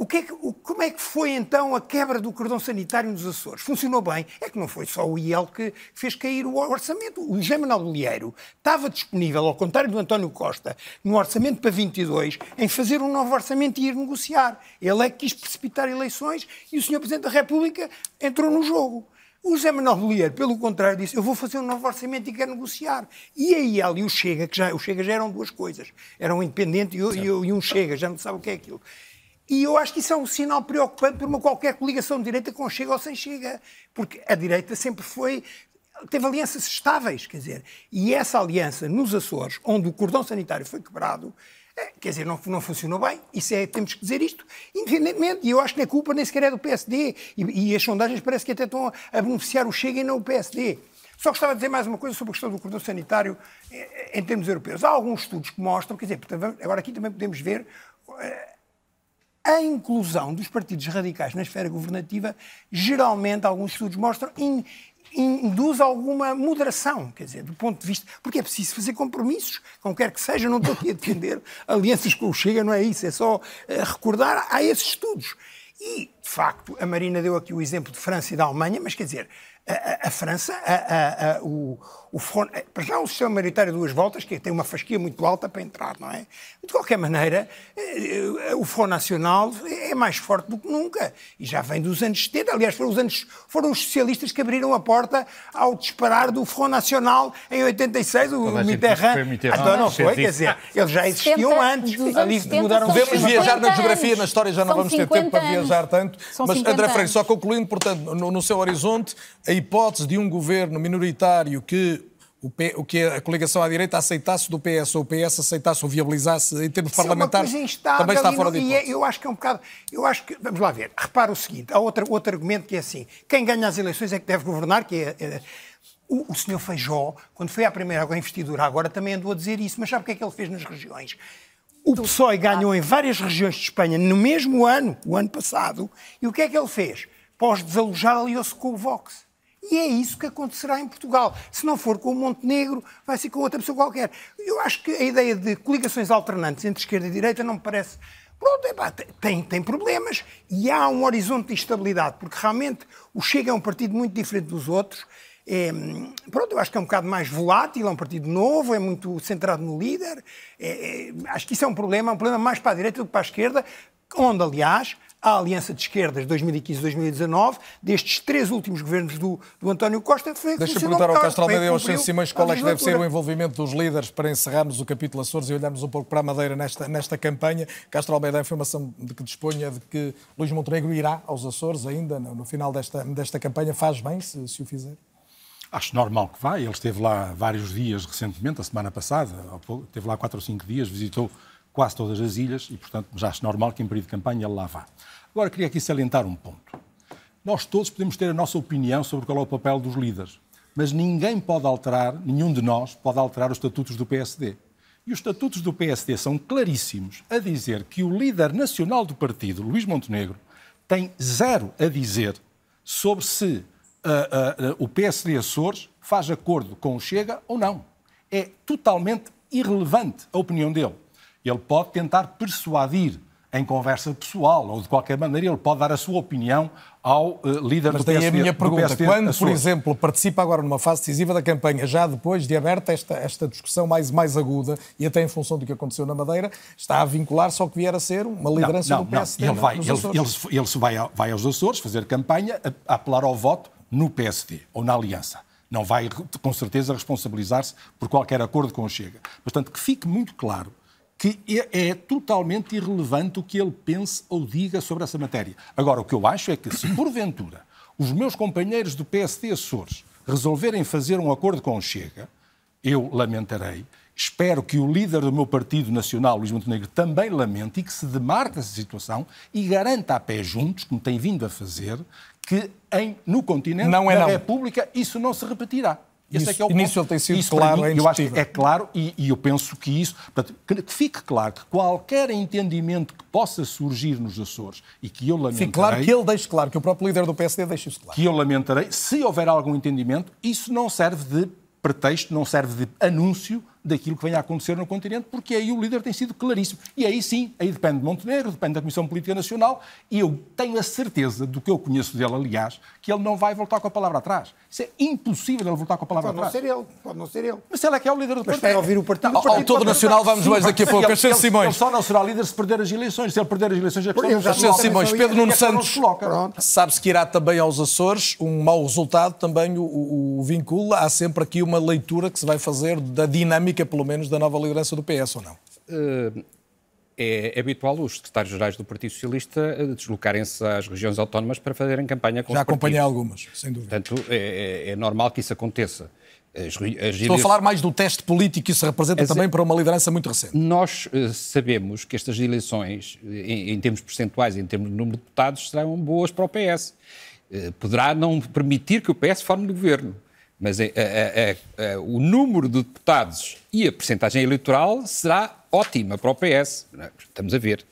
o que é que, o, como é que foi então a quebra do cordão sanitário nos Açores? Funcionou bem? É que não foi só o IEL que fez cair o orçamento. O José Manuel Bolieiro estava disponível, ao contrário do António Costa, no orçamento para 22, em fazer um novo orçamento e ir negociar. Ele é que quis precipitar eleições e o Sr. Presidente da República entrou no jogo. O José Manuel Bolieiro, pelo contrário, disse: Eu vou fazer um novo orçamento e quero negociar. E a IEL e o Chega, que já, o Chega já eram duas coisas: era um independente e, e, e um Chega, já não sabe o que é aquilo. E eu acho que isso é um sinal preocupante para uma qualquer coligação de direita com chega ou sem chega. Porque a direita sempre foi. teve alianças estáveis, quer dizer. E essa aliança nos Açores, onde o cordão sanitário foi quebrado, é, quer dizer, não, não funcionou bem. Isso é, temos que dizer isto, independentemente. E eu acho que a culpa nem sequer é do PSD. E, e as sondagens parece que até estão a beneficiar o Chega e não o PSD. Só gostava de dizer mais uma coisa sobre a questão do cordão sanitário eh, em termos europeus. Há alguns estudos que mostram, quer dizer, agora aqui também podemos ver a inclusão dos partidos radicais na esfera governativa, geralmente, alguns estudos mostram, in, induz alguma moderação, quer dizer, do ponto de vista. Porque é preciso fazer compromissos, como quer que seja, não estou aqui a defender alianças com o Chega, não é isso, é só uh, recordar a esses estudos. E, de facto, a Marina deu aqui o exemplo de França e da Alemanha, mas quer dizer, a, a, França, a, o, o eh, para já o sistema maritário de duas voltas, que tem uma fasquia muito alta para entrar, não é? De qualquer maneira, eh, o Front Nacional é mais forte do que nunca. E já vem dos anos 70. Aliás, foram os, anos, foram os socialistas que abriram a porta ao disparar do Front Nacional em 86, o Mitterrand. Mitterrand. Então não foi, quer dizer, eles já existiam antes. Ali mudaram Podemos viajar na geografia, na história, já não vamos ter tempo para viajar tanto. Mas, André Freire, só concluindo, portanto, no, no seu horizonte, a hipótese de um governo minoritário que o, P, o, que a coligação à direita aceitasse do PS ou o PS aceitasse ou viabilizasse em termos Isso parlamentares é também está fora de hipótese. É, eu acho que é um bocado. Eu acho que. Vamos lá ver. Repara o seguinte: há outro, outro argumento que é assim: quem ganha as eleições é que deve governar, que é. é o, o senhor Feijó, quando foi à primeira investidura, agora também andou a dizer isso, mas sabe o que é que ele fez nas regiões? O PSOE ganhou em várias regiões de Espanha no mesmo ano, o ano passado, e o que é que ele fez? Pós-desalojar, aliou-se com o Vox. E é isso que acontecerá em Portugal. Se não for com o Montenegro, vai ser com outra pessoa qualquer. Eu acho que a ideia de coligações alternantes entre esquerda e direita não me parece. Pronto, é tem, tem problemas e há um horizonte de instabilidade, porque realmente o Chega é um partido muito diferente dos outros. É, pronto, eu acho que é um bocado mais volátil, é um partido novo, é muito centrado no líder. É, é, acho que isso é um problema, é um problema mais para a direita do que para a esquerda, onde, aliás, a aliança de esquerdas 2015-2019, destes três últimos governos do, do António Costa, foi Deixa-me perguntar ao Castro Almeida e ao Santos Simões qual é que deve ser o envolvimento dos líderes para encerrarmos o capítulo Açores e olharmos um pouco para a Madeira nesta, nesta campanha. Castro Almeida, a informação de que disponha de que Luís Montenegro irá aos Açores ainda no, no final desta, desta campanha, faz bem se, se o fizer? Acho normal que vá. Ele esteve lá vários dias recentemente, a semana passada, esteve lá quatro ou cinco dias, visitou quase todas as ilhas e, portanto, já acho normal que em período de campanha ele lá vá. Agora, queria aqui salientar um ponto. Nós todos podemos ter a nossa opinião sobre qual é o papel dos líderes, mas ninguém pode alterar, nenhum de nós pode alterar os estatutos do PSD. E os estatutos do PSD são claríssimos a dizer que o líder nacional do partido, Luís Montenegro, tem zero a dizer sobre se uh, uh, uh, o PSD Açores faz acordo com o Chega ou não. É totalmente irrelevante a opinião dele. Ele pode tentar persuadir em conversa pessoal ou de qualquer maneira ele pode dar a sua opinião ao uh, líder Mas do PSD. A minha pergunta, PSD, quando, por exemplo, participa agora numa fase decisiva da campanha, já depois de aberta esta, esta discussão mais, mais aguda e até em função do que aconteceu na Madeira, está a vincular só que vier a ser uma liderança não, não, do PSD não. Ele, vai, ele, ele, ele, vai, vai aos Açores fazer campanha a, a apelar ao voto no PSD ou na Aliança não vai, com certeza, responsabilizar-se por qualquer acordo com o Chega. Portanto, que fique muito claro que é, é, totalmente irrelevante o que ele pense ou diga sobre essa matéria. Agora, o que eu acho é que, se porventura os meus companheiros do PSD Açores resolverem fazer um acordo com o Chega, eu lamentarei. Espero que o líder do meu partido nacional, Luís Montenegro, também lamente e que se demarque essa situação e garanta a pé juntos, como tem vindo a fazer, que em, no continente não é da não. República isso não se repetirá. Esse isso, é que é o início tem sido isso, claro, mim, é eu acho que é claro e, e, eu penso que isso, portanto, que, que, fique claro que qualquer entendimento que possa surgir nos Açores e que eu lamentarei... Fique claro que ele deixe claro, que o próprio líder do PSD deixe isso claro. Que eu lamentarei, se houver algum entendimento, isso não serve de pretexto, não serve de anúncio daquilo que venha a acontecer no continente, porque aí o líder tem sido claríssimo. E aí sim, aí depende de Montenegro, depende da Comissão Política Nacional, e eu tenho a certeza, do que eu conheço dele, aliás, que ele não vai voltar com a palavra atrás. Isso é impossível ele voltar com a palavra pode atrás. Pode não ser ele, pode não ser ele. Mas ele é que é o líder do partido. Mas ouvir o partido. Ao, ao todo nacional vamos mais daqui a pouco. Ele, Simões. Ele só não será líder se perder as eleições. Se ele perder as eleições, é já Simões, Pedro Nuno Santos, sabe-se que irá também aos Açores, um mau resultado também o, o vincula. Há sempre aqui uma leitura que se vai fazer da dinâmica, pelo menos, da nova liderança do PS ou não? Uh, é habitual os secretários-gerais do Partido Socialista eh, deslocarem-se às regiões autónomas para fazerem campanha com Já acompanhei algumas, sem dúvida. Portanto, é, é, é normal que isso aconteça. As, as Estou a falar mais do teste político que isso representa as, também para uma liderança muito recente. Nós uh, sabemos que estas eleições, em, em, termos percentuais, em termos de número de deputados, serão boas para o PS. Poderá não permitir que o PS forme o governo mas é, é, é, o número de deputados e a percentagem eleitoral será ótima para o PS. Estamos a ver.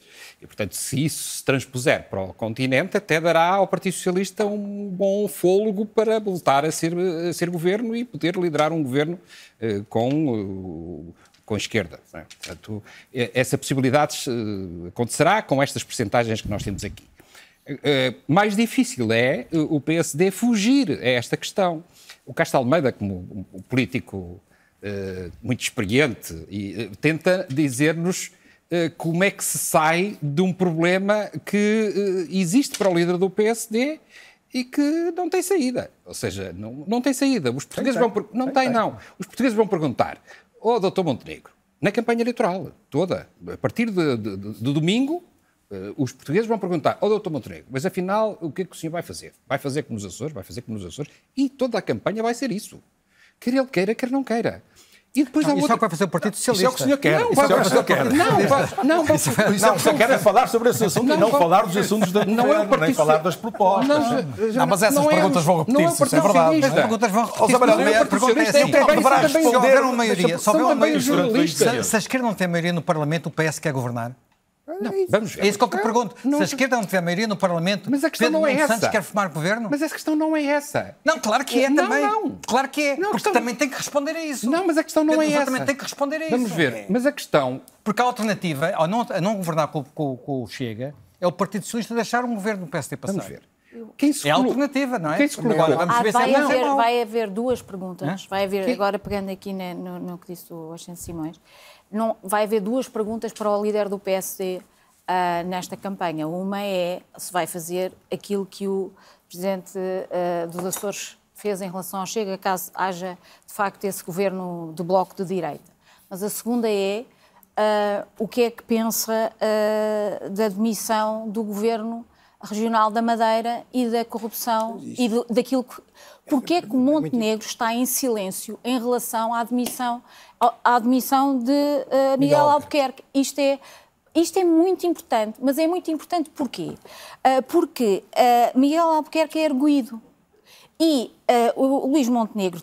E, portanto, se isso se transpuser para o continente, até dará ao Partido Socialista um bom fôlego para voltar a ser, a ser governo e poder liderar um governo uh, com, uh, com a esquerda. É? Portanto, essa possibilidade uh, acontecerá com estas percentagens que nós temos aqui. Mais difícil é o PSD fugir a esta questão. O Castro Almeida, como um político uh, muito experiente, tenta dizer-nos como é que se sai de um problema que existe para o líder do PSD e que não tem saída. Ou seja, não, não tem saída. Os portugueses tem, vão... Não tem, tem, não. Os portugueses vão perguntar, ó oh, doutor Montenegro, na campanha eleitoral toda, a partir de, de, de, de domingo, os portugueses vão perguntar ao oh, doutor Montenegro, mas afinal, o que é que o senhor vai fazer? Vai fazer como nos Açores? Vai fazer como nos Açores? E toda a campanha vai ser isso. Quer ele queira, quer não queira. E depois não, há outra... Isso é o que vai fazer o Partido Socialista. Isso é o que o senhor quer. Não, isso é o que o senhor quer. Não, não, não, isso, é isso é o que o senhor quer é falar sobre esse assunto não, e não falar dos assuntos da não é nem falar das propostas. Não, não mas essas perguntas vão repetir-se, isso é verdade. As perguntas vão repetir-se. A pergunta é assim, deverá responder uma maioria. Houver uma maioria, se a esquerda não tem maioria no Parlamento, o PS quer governar? Não, vamos ver. É isso que eu pergunto. Não, Se a esquerda não tiver maioria no Parlamento, mas a questão Pedro não é essa. Santos quer formar governo? Mas a questão não é essa. Não, claro que é não, também. Não, Claro que é. Não, porque questão... também tem que responder a isso. Não, mas a questão não é essa. também tem que responder a isso. Vamos ver. É. Mas a questão... Porque a alternativa, ao não, a não governar com, com, com o Chega, é o Partido Socialista deixar um governo do PSD passar. Vamos ver. Quem se é a alternativa, não é? Quem se agora, vamos ah, ver vai, se é haver, vai haver duas perguntas. Vai haver, agora pegando aqui no, no que disse o Ascenso Simões, não, vai haver duas perguntas para o líder do PSD uh, nesta campanha. Uma é se vai fazer aquilo que o Presidente uh, dos Açores fez em relação ao Chega, caso haja de facto esse governo de bloco de direita. Mas a segunda é uh, o que é que pensa da demissão do governo regional da Madeira e da corrupção e do, daquilo que. Porquê é que o Montenegro está em silêncio em relação à admissão, à admissão de uh, Miguel Albuquerque? Isto é isto é muito importante, mas é muito importante porquê? Uh, porque uh, Miguel Albuquerque é erguido e o Luís Montenegro,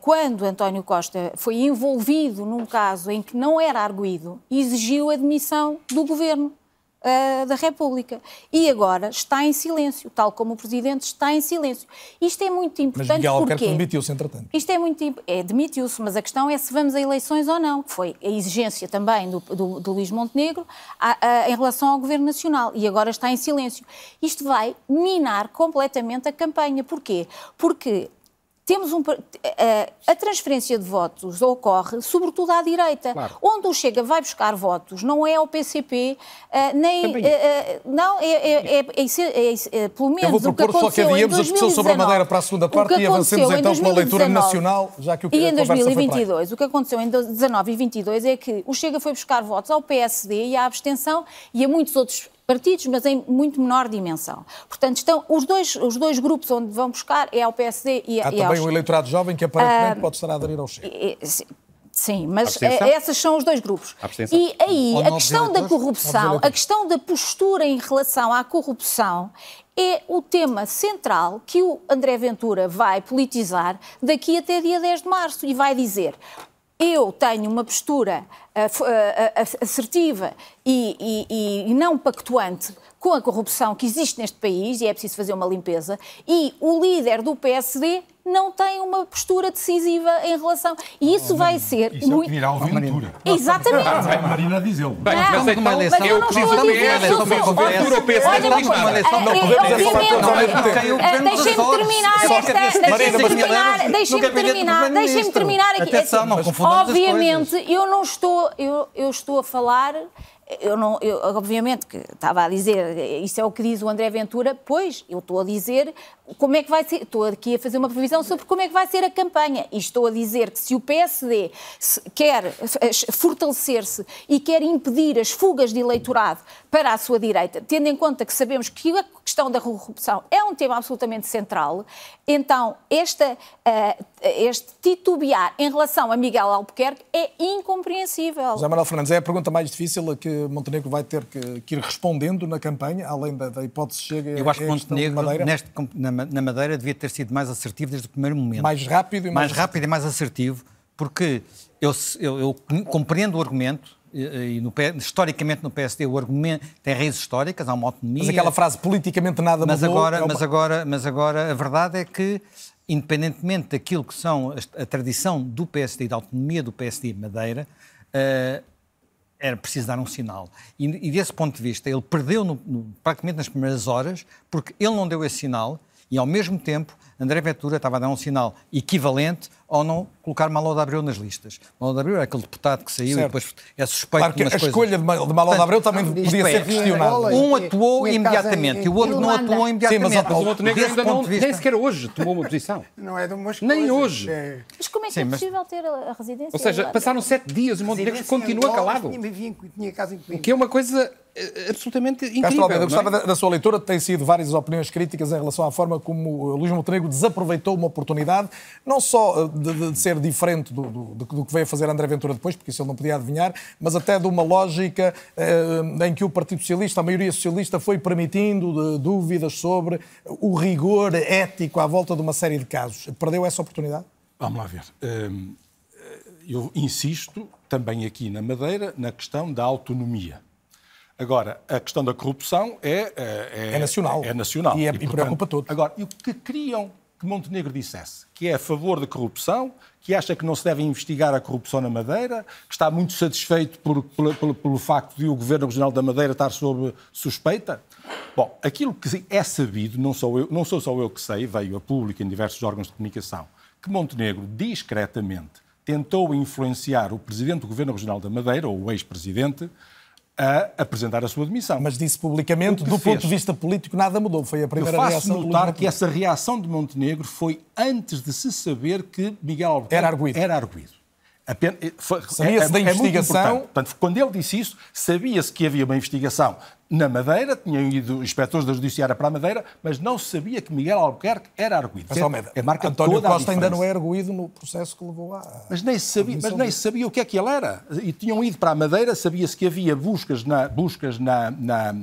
quando António Costa foi envolvido num caso em que não era arguído, exigiu a demissão do governo uh, da República. E agora está em silêncio, tal como o Presidente está em silêncio. Isto é muito importante mas Miguel porque... demitiu-se, entretanto. Isto é muito... É, demitiu-se, mas a questão é se vamos a eleições ou não, que foi a exigência também do, do, do Luís Montenegro a, a, em relação ao Governo Nacional. E agora está em silêncio. Isto vai minar completamente a campanha. Porquê? Porque temos um, eh, a transferência de votos ocorre sobretudo à direita, claro. onde o Chega vai buscar votos, não é ao PCP, eh, nem uh, não é, é, é, é, pelo menos Eu vou propor o que só que adiemos a discussão sobre a Madeira para a segunda parte e avancemos então pela leitura nacional, já que o que E em 2022, o que aconteceu em 19 e 22 é que o Chega foi buscar votos ao PSD e à abstenção e a muitos outros partidos, mas em muito menor dimensão. Portanto, estão os dois, os dois grupos onde vão buscar é ao PSD e, Há e também o um eleitorado jovem que aparentemente uh, pode estar a aderir ao Chega. Sim, mas é, esses são os dois grupos. E aí, a questão da corrupção, a questão da postura em relação à corrupção é o tema central que o André Ventura vai politizar daqui até dia 10 de março e vai dizer eu tenho uma postura assertiva e, e, e, não pactuante com a corrupção que existe neste país e é preciso fazer uma limpeza, e o líder do PSD não tem uma postura decisiva em relação. E isso oh, vai ser. Isso muito... é o que dirá o Ventura. Exatamente. Ah, a Marina diz-lo. Bem, mas, então, mas eu não estou a dizer. Ventura, o PSD não eleição. Não Deixem-me terminar esta. Deixem-me terminar. Deixem-me terminar aqui. Obviamente, eu não estou. Eu estou a falar eu não, eu, obviamente que estava a dizer, isso é o que diz o André Ventura, pois, eu estou a dizer como é que vai ser, estou aqui a fazer uma previsão sobre como é que vai ser a campanha. E estou a dizer que se o PSD quer fortalecer-se e quer impedir as fugas de eleitorado para a sua direita, tendo em conta que sabemos que a questão da corrupção é um tema absolutamente central, então esta, uh, este titubear em relação a Miguel Albuquerque é incompreensível. José Manuel Fernandes, é a pergunta mais difícil a que Montenegro vai ter que, que ir respondendo na campanha, além da, da hipótese chega Eu acho que Montenegro, neste, na, na Madeira, devia ter sido mais assertivo desde o primeiro momento. Mais rápido e mais, mais rápido e mais assertivo, porque eu, eu, eu compreendo o argumento, e no, historicamente no PSD o argumento tem raízes históricas, há uma autonomia. Mas aquela frase politicamente nada mas mudou. Agora, é uma... mas, agora, mas agora a verdade é que, independentemente daquilo que são a, a tradição do PSD e da autonomia do PSD Madeira, uh, era preciso dar um sinal. E, e, desse ponto de vista, ele perdeu no, no, praticamente nas primeiras horas, porque ele não deu esse sinal e, ao mesmo tempo, André Ventura estava a dar um sinal equivalente ao não colocar Malo de Abreu nas listas. Malo de Abreu é aquele deputado que saiu certo. e depois é suspeito claro que de a coisas. escolha de Malo de Abreu também podia ser questionada. Um atuou imediatamente e o outro não atuou imediatamente. Sim, mas, o Montenegro ainda não, nem sequer hoje tomou uma posição. Não é de umas Nem hoje. É... Mas como é que Sim, é possível mas... ter a residência? Ou seja, passaram sete dias e o Montenegro continua calado. O que é uma coisa eh, absolutamente incrível. Castro Almeida, eu gostava da, da, sua leitura. Tem sido várias opiniões críticas em relação à forma como Luís Montenegro desaproveitou uma oportunidade, não só eh, de, de ser diferente do, do, do, que veio fazer André Ventura depois, porque isso ele não podia adivinhar, mas até de uma lógica eh, em que o Partido Socialista, a maioria socialista, foi permitindo dúvidas sobre o rigor ético à volta de uma série de casos. Perdeu essa oportunidade? Vamos lá ver. Ehm, eu insisto também aqui na Madeira na questão da autonomia. Agora, a questão da corrupção é, é, é nacional. É nacional. E, é, e, portanto, preocupa todos. Agora, e o que queriam que Montenegro dissesse? Que é a favor da corrupção, que acha que não se deve investigar a corrupção na Madeira, que está muito satisfeito por, pelo, pelo, pelo facto de o Governo Regional da Madeira estar sob suspeita? Bom, aquilo que é sabido, não sou, eu, não sou só eu que sei, veio a público em diversos órgãos de comunicação, que Montenegro discretamente tentou influenciar o Presidente do Governo Regional da Madeira, ou o ex-presidente, a apresentar a sua demissão. Mas disse publicamente, do fez. ponto de vista político, nada mudou. Foi a primeira Eu faço reação. notar que essa reação de Montenegro foi antes de se saber que Miguel Albuquerque era arguído. Era arguído. Sabia-se é, da é investigação. Portanto, quando ele disse isso, sabia-se que havia uma investigação na Madeira, tinham ido inspectores da Judiciária para a Madeira, mas não se sabia que Miguel Albuquerque era arguído. Mas, Almeida, é, marca António Costa ainda não é arguído no processo que levou lá. Mas nem se sabia, mas nem sabia o que é que ele era. E tinham ido para a Madeira, sabia-se que havia buscas, na, buscas na, na,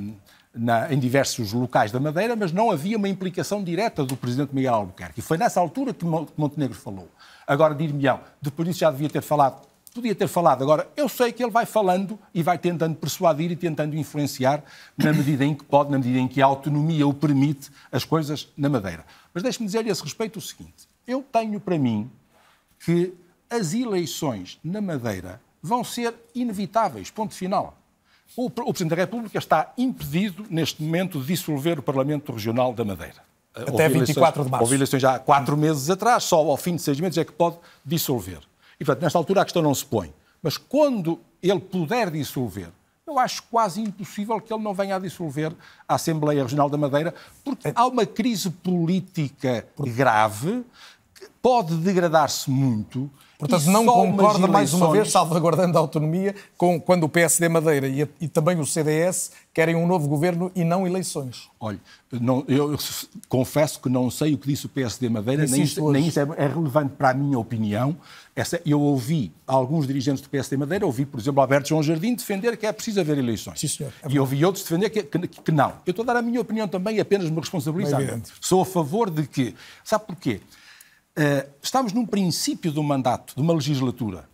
na, em diversos locais da Madeira, mas não havia uma implicação direta do presidente Miguel Albuquerque. E foi nessa altura que Montenegro falou. Agora, dir-me-ão, depois disso já devia ter falado podia ter falado. Agora, eu sei que ele vai falando e vai tentando persuadir e tentando influenciar na medida em que pode, na medida em que a autonomia o permite, as coisas na Madeira. Mas deixe-me dizer-lhe a esse respeito o seguinte: eu tenho para mim que as eleições na Madeira vão ser inevitáveis, ponto final. O Presidente da República está impedido, neste momento, de dissolver o Parlamento Regional da Madeira. Até 24 de março. Houve eleições já há quatro meses atrás, só ao fim de seis meses é que pode dissolver. E, portanto, nesta altura a questão não se põe. Mas quando ele puder dissolver, eu acho quase impossível que ele não venha a dissolver a Assembleia Regional da Madeira, porque há uma crise política grave pode degradar-se muito. Portanto, não concorda mais uma vez, salvaguardando a autonomia, com quando o PSD Madeira e, e, também o CDS querem um novo governo e não eleições. Olha, não, eu, eu, confesso que não sei o que disse o PSD Madeira, nem isso, nem isso, é, é, relevante para a minha opinião. Essa, eu ouvi alguns dirigentes do PSD Madeira, ouvi, por exemplo, Alberto João Jardim defender que é preciso haver eleições. Sim, senhor. É e ouvi outros defender que, que, que, não. Eu estou a dar a minha opinião também apenas me responsabilizar. É Sou a favor de que. Sabe porquê? Uh, estamos num princípio do mandato, de uma legislatura.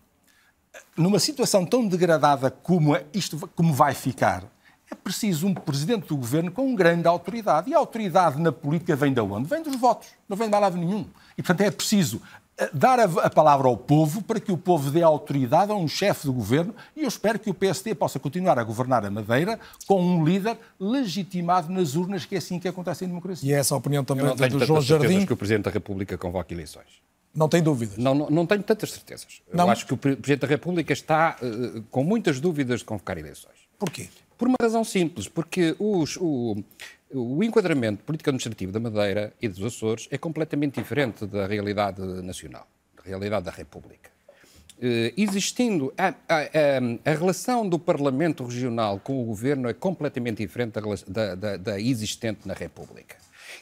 Numa situação tão degradada como isto como vai ficar, é preciso um presidente do governo com grande autoridade. E a autoridade na política vem de onde? Vem dos votos, não vem de lado nenhum. E, portanto, é preciso eh, dar a, palavra ao povo para que o povo dê autoridade a um chefe de governo e eu espero que o PSD possa continuar a governar a Madeira com um líder legitimado nas urnas, que é assim que acontece em democracia. E é essa a opinião também do João Jardim. que o Presidente da República convoque eleições. Não tem dúvidas? Não, não, não tenho tantas certezas. Não. Eu acho que o Presidente da República está uh, com muitas dúvidas de convocar eleições. Porquê? Por uma razão simples, porque os, o, o enquadramento político-administrativo da Madeira e dos Açores é completamente diferente da realidade nacional, da realidade da República. Uh, existindo a, a, a, a, relação do Parlamento Regional com o Governo é completamente diferente da, da, da, existente na República.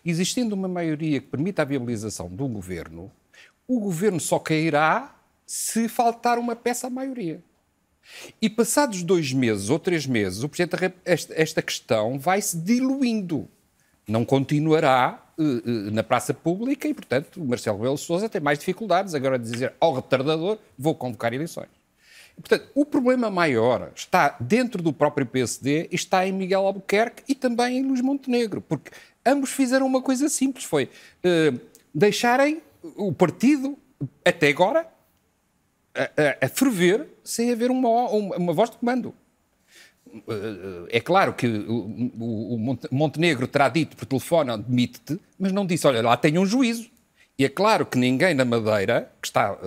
Existindo uma maioria que permita a viabilização do Governo, o Governo só cairá se faltar uma peça à maioria. E passados dois meses ou três meses, o Presidente esta, esta questão vai se diluindo. Não continuará uh, uh, na praça pública e, portanto, o Marcelo Rebelo Sousa tem mais dificuldades agora de dizer ao retardador vou convocar eleições. Portanto, o problema maior está dentro do próprio PSD e está em Miguel Albuquerque e também em Luís Montenegro, porque ambos fizeram uma coisa simples, foi uh, deixarem o partido, até agora, a, a, ferver sem haver uma, uma, voz de comando. É claro que o, o Montenegro terá dito por telefone, admite-te, mas não disse, olha, lá tem um juízo. E é claro que ninguém na Madeira, que está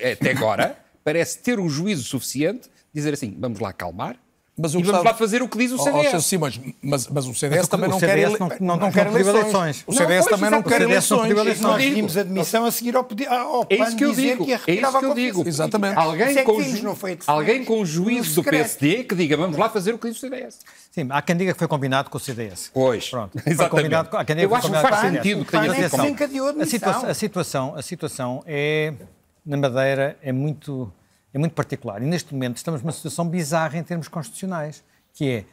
eh, até agora, parece ter um juízo suficiente, dizer assim, vamos lá acalmar, mas e vamos lá fazer o que diz o CDS. Oh, sim, mas, mas, mas o CDS mas também não quer, ele... não, não, não quer eleições. eleições. O CDS também não quer eleições. Nós pedimos admissão a seguir ao, ao é isso que eu digo. É isso que eu digo. Exatamente. Alguém com, ju... alguém com juízo do PSD que diga vamos lá fazer o que diz o CDS. Sim, há quem diga que foi combinado com o CDS. Pois. Pronto. Exatamente. Há quem diga eu acho que faz sentido que tenha sido a situação, a situação é, na Madeira, é muito, é muito particular. E neste momento estamos numa situação bizarra em termos constitucionais que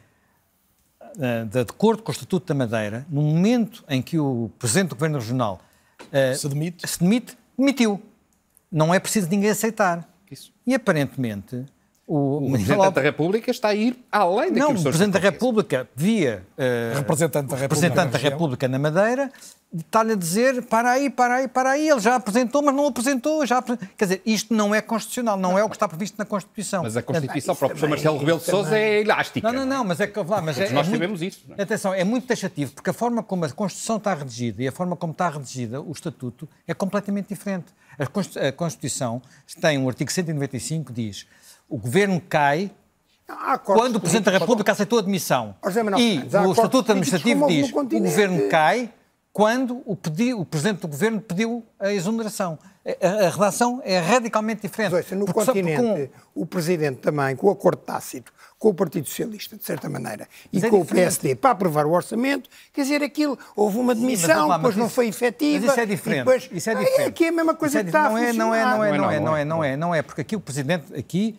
é, uh, de acordo com o Estatuto da Madeira, no momento em que o Presidente do Governo Regional uh, se, demite. se demite, demitiu. Não é preciso ninguém aceitar. Isso. E aparentemente o, o Presidente da República está a ir além daquilo Não, o Presidente da República, via uh, representante da República, representante da República na Madeira, está-lhe a dizer para aí, para aí, para aí. Ele já apresentou, mas não apresentou. Já Quer dizer, isto não é constitucional, não, não é o que está previsto na Constituição. Mas a Constituição para o professor Marcelo Rebelo de Sousa é elástica. Não, não, não, mas é que lá, mas é, nós é sabemos muito, isso. É? Atenção, é muito taxativo, porque a forma como a Constituição está redigida e a forma como está redigida o Estatuto é completamente diferente. A Constituição tem um artigo 195 que diz o governo cai quando o Presidente da República aceitou a admissão. E o Estatuto Administrativo diz que o governo cai quando o, pedi, o Presidente do Governo pediu a exoneração. A, a redação é radicalmente diferente. Seja, no Porque continente, o Presidente também, com o acordo tácito, com o Partido Socialista, de certa maneira, e é com diferente. o PSD para aprovar o orçamento, quer dizer, aquilo, houve uma demissão, Sim, depois não foi efetiva. Mas isso é diferente. Depois, isso é diferente. É aqui é a mesma coisa é que está não é, não é, não é, não é, não é, não é, não é, porque aqui o Presidente, aqui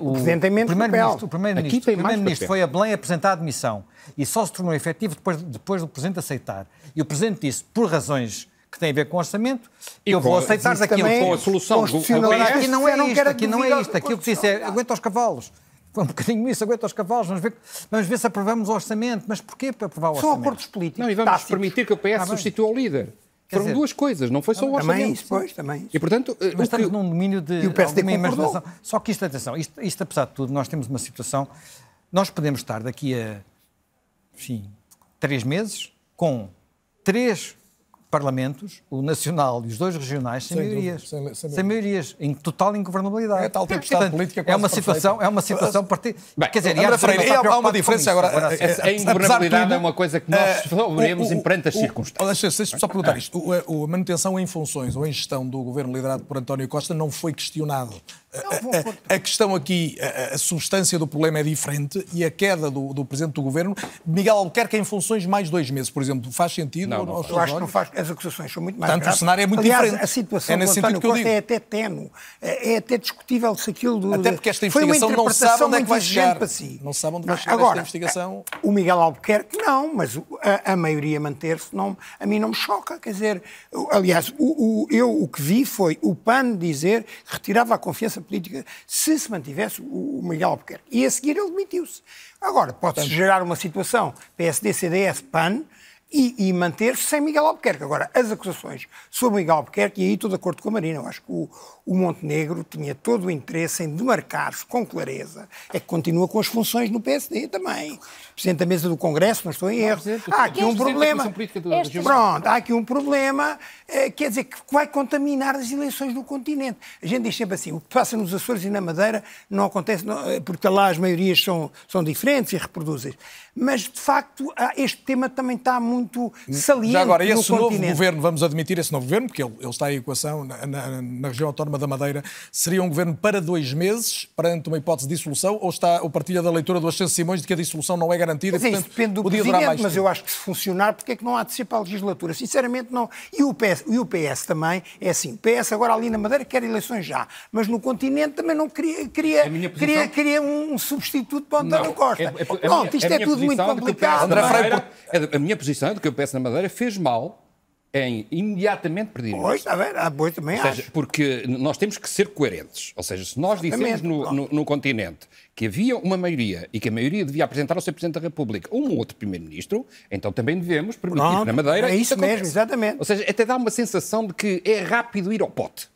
o, o Presidente tem menos Primeiro-Ministro primeiro primeiro foi a Belém apresentar a admissão e só se tornou efetivo depois, depois do Presidente aceitar. E o Presidente disse, por razões que têm a ver com o orçamento, e eu vou aceitar daquilo. Com a solução do Aqui não é isto, aqui não é isto. Aquilo que disse é, aguenta os cavalos. Foi um bocadinho isso, aguenta os cavalos, vamos ver, vamos ver se aprovamos o orçamento. Mas porquê para aprovar o orçamento? São acordos políticos. Não, e vamos táticos. permitir que o PS ah, substitua o líder. Foram dizer, duas coisas, não foi só o orçamento. Também isso, pois, também isso. E, portanto, Mas estamos que... num domínio de e o PSD alguma imaginação. Só que isto, atenção, isto, isto, apesar de tudo, nós temos uma situação... Nós podemos estar daqui a, enfim, três meses com três parlamentos, o nacional e os dois regionais, sem, sem maiorias. Sem, sem, sem, maiorias, em total ingovernabilidade. É tal tempestade política é uma situação, é uma situação partida. Quer dizer, André Freire, há uma diferença agora. agora a ingovernabilidade é uma coisa que nós sofremos em perante as circunstâncias. Deixa-me só perguntar isto. A manutenção em funções ou em gestão do governo liderado por António Costa não foi questionado a, a, questão aqui, a, a, substância do problema é diferente e a queda do, do Presidente do Governo, Miguel Albuquerque em funções mais dois meses, por exemplo, faz sentido? Não, não, eu acho que não faz, as acusações são muito mais Portanto, graves. o cenário é muito Aliás, diferente. a situação é do António Costa é até teno, é, é, até discutível se aquilo... Do, até porque esta investigação não sabe onde é que vai chegar. Para si. Não sabe onde vai chegar Agora, esta investigação. O Miguel Albuquerque não, mas a, a maioria manter-se, a mim não me choca, quer dizer, aliás, o, o, eu o que vi foi o PAN dizer que retirava a confiança política se se mantivesse o Miguel Albuquerque. E a seguir ele demitiu-se. Agora, pode-se gerar uma situação PSD, CDS, PAN, e, e manter-se sem Miguel Albuquerque. Agora, as acusações sobre Miguel Albuquerque, e aí estou de acordo com a Marina, eu acho que o, o Montenegro tinha todo o interesse em demarcar-se com clareza, é que continua com as funções no PSD também. Presidente da mesa do Congresso, não estou em erro. Há aqui um problema. Pronto, há aqui um problema, eh, quer dizer, que vai contaminar as eleições no continente. A gente diz sempre assim, o que passa nos Açores e na Madeira não acontece, não, eh, porque lá as maiorias são, são diferentes e reproduzem. Mas, de facto, este tema também está muito saliente Já agora, esse no novo continente. governo, vamos admitir esse novo governo, porque ele, ele está em equação na, na, na região autónoma da Madeira, seria um governo para dois meses, perante uma hipótese de dissolução, ou está o partilha da leitura do Ascenso Simões de que a dissolução não é garantida? Mas, e, portanto, depende do presidente, mas eu acho que se funcionar, porque é que não há de ser para a legislatura? Sinceramente, não. E o PS, e o PS também é assim. O PS agora ali na Madeira quer eleições já, mas no continente também não queria, queria, posição... queria, queria um substituto para o António não, Costa. É, é, Pronto, isto é tudo muito complicado. Madeira, é, a minha posição é de que o PS na Madeira fez mal em imediatamente pedir Pois, está bem, ah, pois também Ou seja, acho. porque nós temos que ser coerentes. Ou seja, se nós dissemos no, no, no, continente que havia uma maioria e que a maioria devia apresentar ao Sr. Presidente da República um outro Primeiro-Ministro, então também devemos permitir Pronto, na Madeira... É isso mesmo, exatamente. Ou seja, até dá uma sensação de que é rápido ir ao pote.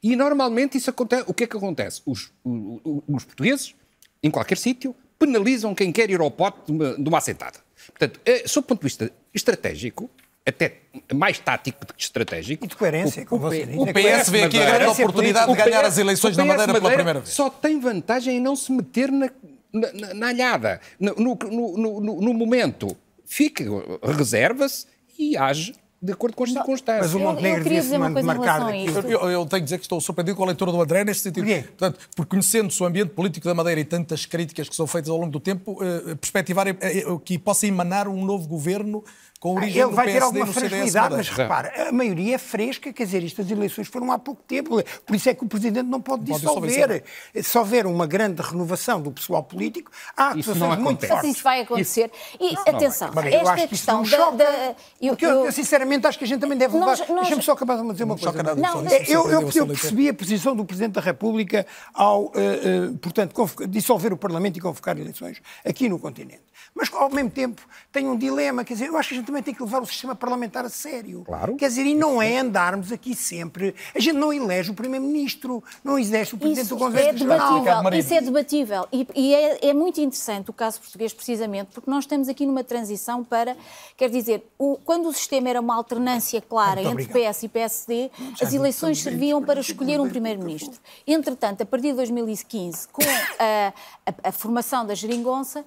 E normalmente isso acontece... O que é que acontece? Os, os, os portugueses, em qualquer sítio, penalizam quem quer ir ao pote de uma, de uma assentada. Portanto, é, sob o ponto de vista estratégico, até mais tático do que estratégico. E de coerência, o, o, o, o PS vê aqui a grande oportunidade de ganhar as eleições na Madeira, pela primeira vez. Só tem vantagem em não se meter na, na, na alhada, no, no, no, no momento. Fica, reserva-se e age de acordo com as circunstâncias. Mas o Montenegro devia-se marcar eu, eu, eu, tenho que dizer que estou surpreendido com a leitura do André neste sentido. Porquê? Portanto, por conhecendo-se o ambiente político da Madeira e tantas críticas que são feitas ao longo do tempo, uh, perspectivar uh, que possa emanar um novo governo com origem Ele vai ter alguma fragilidade, mas repara, a maioria é fresca, quer dizer, estas eleições foram há pouco tempo, por isso é que o Presidente não pode, não dissolver. Pode se houver uma grande renovação do pessoal político, há atuações muito fortes. Isso vai acontecer. E, não, atenção, não esta questão da... da eu, eu, eu, sinceramente, acho que a gente também deve levar... Deixa-me só acabar de dizer uma coisa. Não, eu, eu, eu percebi a posição do Presidente da República ao, uh, uh, portanto, dissolver o Parlamento e convocar eleições aqui no continente. Mas, ao mesmo tempo, tem um dilema, quer dizer, eu acho que a gente também tem que levar o sistema parlamentar a sério. Claro. Quer dizer, e não é andarmos aqui sempre. A gente não elege o Primeiro-Ministro, não elege o Presidente isso do Conselho é debatível, Isso é debatível. E, e é, é, muito interessante o caso português, precisamente, porque nós estamos aqui numa transição para, quer dizer, o, quando o sistema era uma alternância clara entre PS e PSD, Já as eleições serviam para escolher um Primeiro-Ministro. Entretanto, a partir de 2015, com a, a, a formação da geringonça,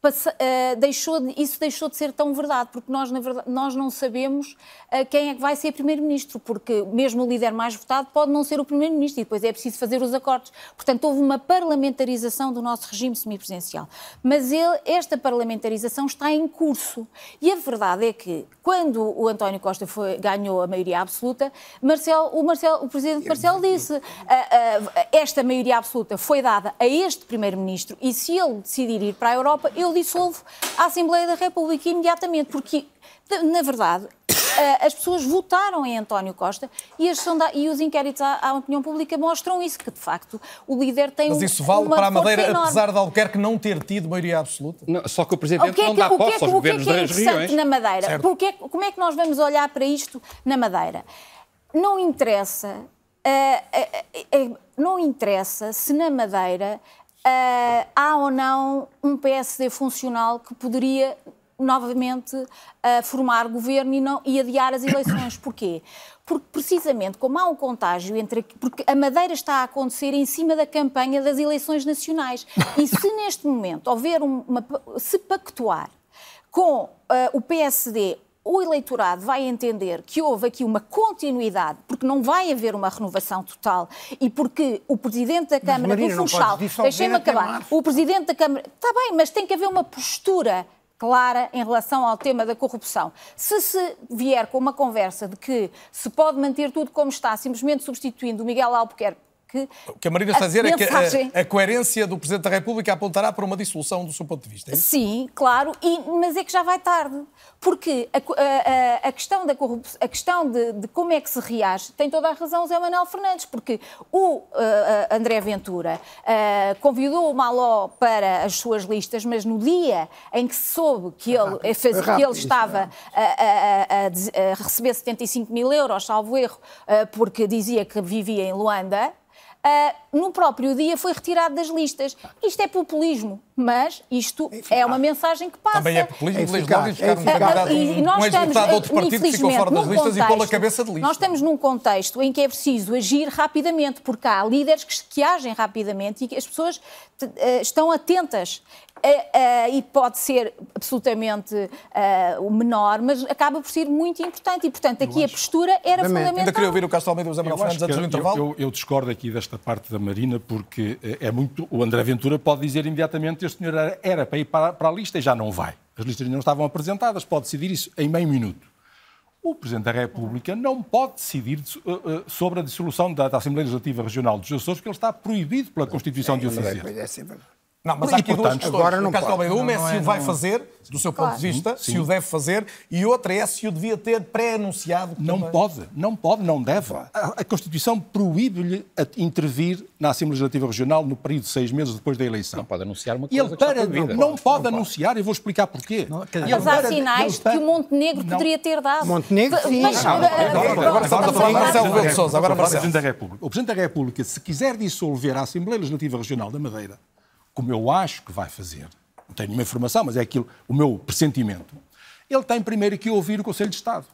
Passa, uh, deixou de, isso deixou de ser tão verdade, porque nós, na verdade, nós não sabemos uh, quem é que vai ser Primeiro-Ministro, porque mesmo o líder mais votado pode não ser o Primeiro-Ministro e depois é preciso fazer os acordos. Portanto, houve uma parlamentarização do nosso regime semipresidencial. Mas ele, esta parlamentarização está em curso. E a verdade é que, quando o António Costa foi, ganhou a maioria absoluta, Marcelo, o, Marcelo, o Presidente Marcelo disse uh, esta maioria absoluta foi dada a este Primeiro-Ministro e se ele decidir ir para a Europa, ele dissolvo a Assembleia da República imediatamente, porque, na verdade, eh, as pessoas votaram em António Costa e, e os inquéritos à, à, opinião pública mostram isso, que de facto o líder tem Mas isso vale para a Madeira, enorme. apesar de Albuquerque não ter tido maioria absoluta? Não, só que o Presidente que é que, não dá posse é que, aos governos que é das regiões. na Madeira? Porque, como é que nós vamos olhar para isto na Madeira? Não interessa, uh, uh, uh, não interessa se na Madeira uh, há ou não um PSD funcional que poderia novamente a formar governo e, não, e adiar as eleições. Porquê? Porque precisamente como há um contágio entre. Porque a Madeira está a acontecer em cima da campanha das eleições nacionais. E se neste momento houver uma. se pactuar com uh, o PSD o eleitorado vai entender que houve aqui uma continuidade, porque não vai haver uma renovação total e porque o Presidente da Câmara do Funchal, deixem-me acabar, o Presidente da Câmara, está bem, mas tem que haver uma postura clara em relação ao tema da corrupção. Se se vier com uma conversa de que se pode manter tudo como está, simplesmente substituindo o Miguel Albuquerque que. O que a Marina está a dizer mensagem... é que a, a, coerência do Presidente da República apontará para uma dissolução do seu ponto de vista. É Sim, claro, e, mas é que já vai tarde. Porque a, a, a questão, da corrupção, a questão de, de, como é que se reage tem toda a razão o Zé Manuel Fernandes, porque o uh, André Ventura uh, convidou o Maló para as suas listas, mas no dia em que se soube que ele, fez, rápido, que ele estava a, a, receber 75 mil euros, salvo erro, uh, porque dizia que vivia em Luanda, uh, no próprio dia foi retirado das listas. Isto é populismo, mas isto é, é uma mensagem que passa. Também é populismo, é eficaz, é eficaz. E, nós um estamos, de outro partido que ficou fora das listas contexto, e pô-lo a cabeça de lista. Nós estamos num contexto em que é preciso agir rapidamente, porque há líderes que, que agem rapidamente e que as pessoas uh, estão atentas. Uh, e pode ser absolutamente uh, menor, mas acaba por ser muito importante. E, portanto, aqui a postura era Também. fundamental. Ainda queria ouvir o Castro Almeida e o Zé Manuel Fernandes antes do intervalo. Eu, eu, discordo aqui desta parte da Marina, porque é muito. O André Ventura pode dizer imediatamente que este senhor era, era para ir para, para a lista e já não vai. As listas ainda não estavam apresentadas, pode decidir isso em meio minuto. O Presidente da República não pode decidir sobre a dissolução da, da Assembleia Legislativa Regional dos Açores, porque ele está proibido pela Constituição de o fazer. Não, mas há aqui duas questões. Agora não Castro Almeida, uma é se o vai fazer, do seu ponto de vista, se o deve fazer, e outra é se o devia ter pré-anunciado. Não pode, não pode, não deve. A, Constituição proíbe-lhe intervir na Assembleia Legislativa Regional no período de seis meses depois da eleição. Não pode anunciar uma coisa ele para, não, não, pode anunciar, e vou explicar porquê. Não, mas há sinais que o Montenegro poderia ter dado. Montenegro, sim. Mas, agora estamos a falar de Marcelo Rebelo de Sousa. Agora, Presidente da República. O Presidente da República, se quiser dissolver a Assembleia Legislativa Regional da Madeira, como eu acho que vai fazer, não tenho nenhuma informação, mas é aquilo, o meu pressentimento, ele tem primeiro que ouvir o Conselho de Estado.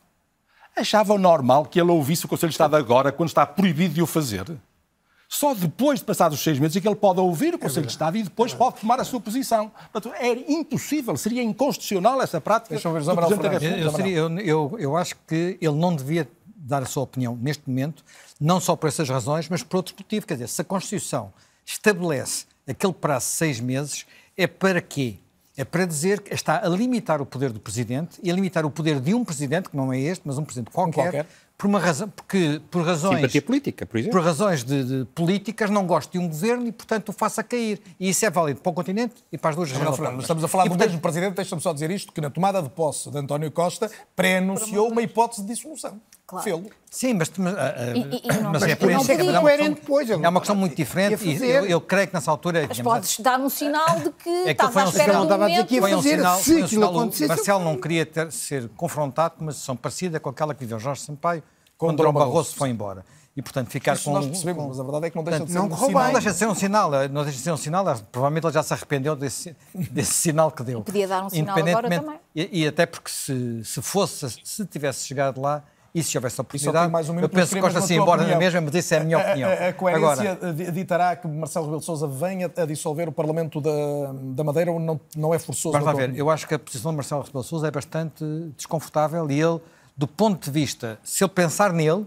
Achava normal que ele ouvisse o Conselho de Estado agora, quando está proibido de o fazer? Só depois de passados os seis meses é que ele pode ouvir o Conselho é de Estado e depois é pode tomar a sua posição. Portanto, é impossível, seria inconstitucional essa prática. Deixa eu, ver, eu, seria, eu, eu, eu acho que ele não devia dar a sua opinião neste momento, não só por essas razões, mas por outro motivo. Quer dizer, se a Constituição estabelece aquele prazo de seis meses é para quê? É para dizer que está a limitar o poder do Presidente e a limitar o poder de um Presidente, que não é este, mas um Presidente qualquer, qualquer. por uma razão, porque por razões... Simpatia política, por exemplo. Por razões de, de, políticas não gosto de um governo e, portanto, o faça cair. E isso é válido para o continente e para as duas regiões. Estamos a falar e, do portanto... mesmo Presidente, deixa-me só dizer isto, que na tomada de posse de António Costa pré-anunciou uma hipótese de dissolução. Claro. Sim, mas, mas, uh, e, e mas é por isso que é uma, questão, é uma questão muito diferente e eu, eu, creio que nessa altura... Mas podes dar um sinal de que é que estava à espera um momento... Que foi um sinal, foi um sinal o Marcelo não queria ter, ser confrontado com uma situação parecida com aquela que viveu Jorge Sampaio quando Dom Barroso foi embora. E, portanto, ficar Isso com... nós percebemos, com... mas a verdade é que não deixa portanto, de ser não um sinal. Não deixa de ser um sinal, não deixa de ser um sinal. Provavelmente ele já se arrependeu desse, desse sinal que deu. podia dar um sinal agora também. E, e até porque se, se fosse, se tivesse chegado lá, e se houvesse oportunidade, mais um eu penso que Costa se embora na mesma, mas isso é a minha opinião. A, a, a coerência Agora, ditará que Marcelo Rebelo de Sousa venha a dissolver o Parlamento da, da Madeira ou não, não é forçoso? Vamos lá ver, eu acho que a posição de Marcelo Rebelo de Sousa é bastante desconfortável e ele, do ponto de vista, se ele pensar nele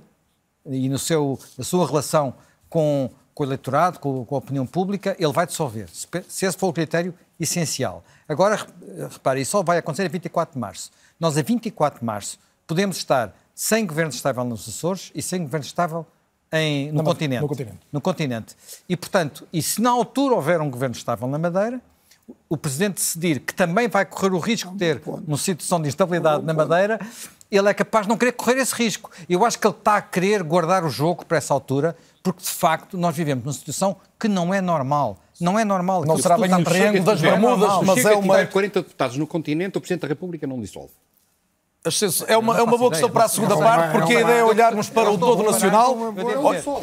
e no seu, na sua relação com, com o eleitorado, com, com, a opinião pública, ele vai dissolver, se, se esse for o critério essencial. Agora, repare, isso só vai acontecer a 24 de março. Nós, a 24 de março, podemos estar sem governo estável nos Açores e sem governo estável em, no, continente, no, continente. no continente. E, portanto, e se na altura houver um governo estável na Madeira, o Presidente decidir que também vai correr o risco de ter uma situação de instabilidade na Madeira, ele é capaz de não querer correr esse risco. Eu acho que ele está a querer guardar o jogo para essa altura, porque de facto nós vivemos numa situação que não é normal. Não é normal. Não será bem um triângulo das Bermudas, mas é uma... Se 40 deputados no continente, o Presidente da República não dissolve. É uma, é uma boa questão para a segunda parte, porque a ideia é olharmos para o todo nacional.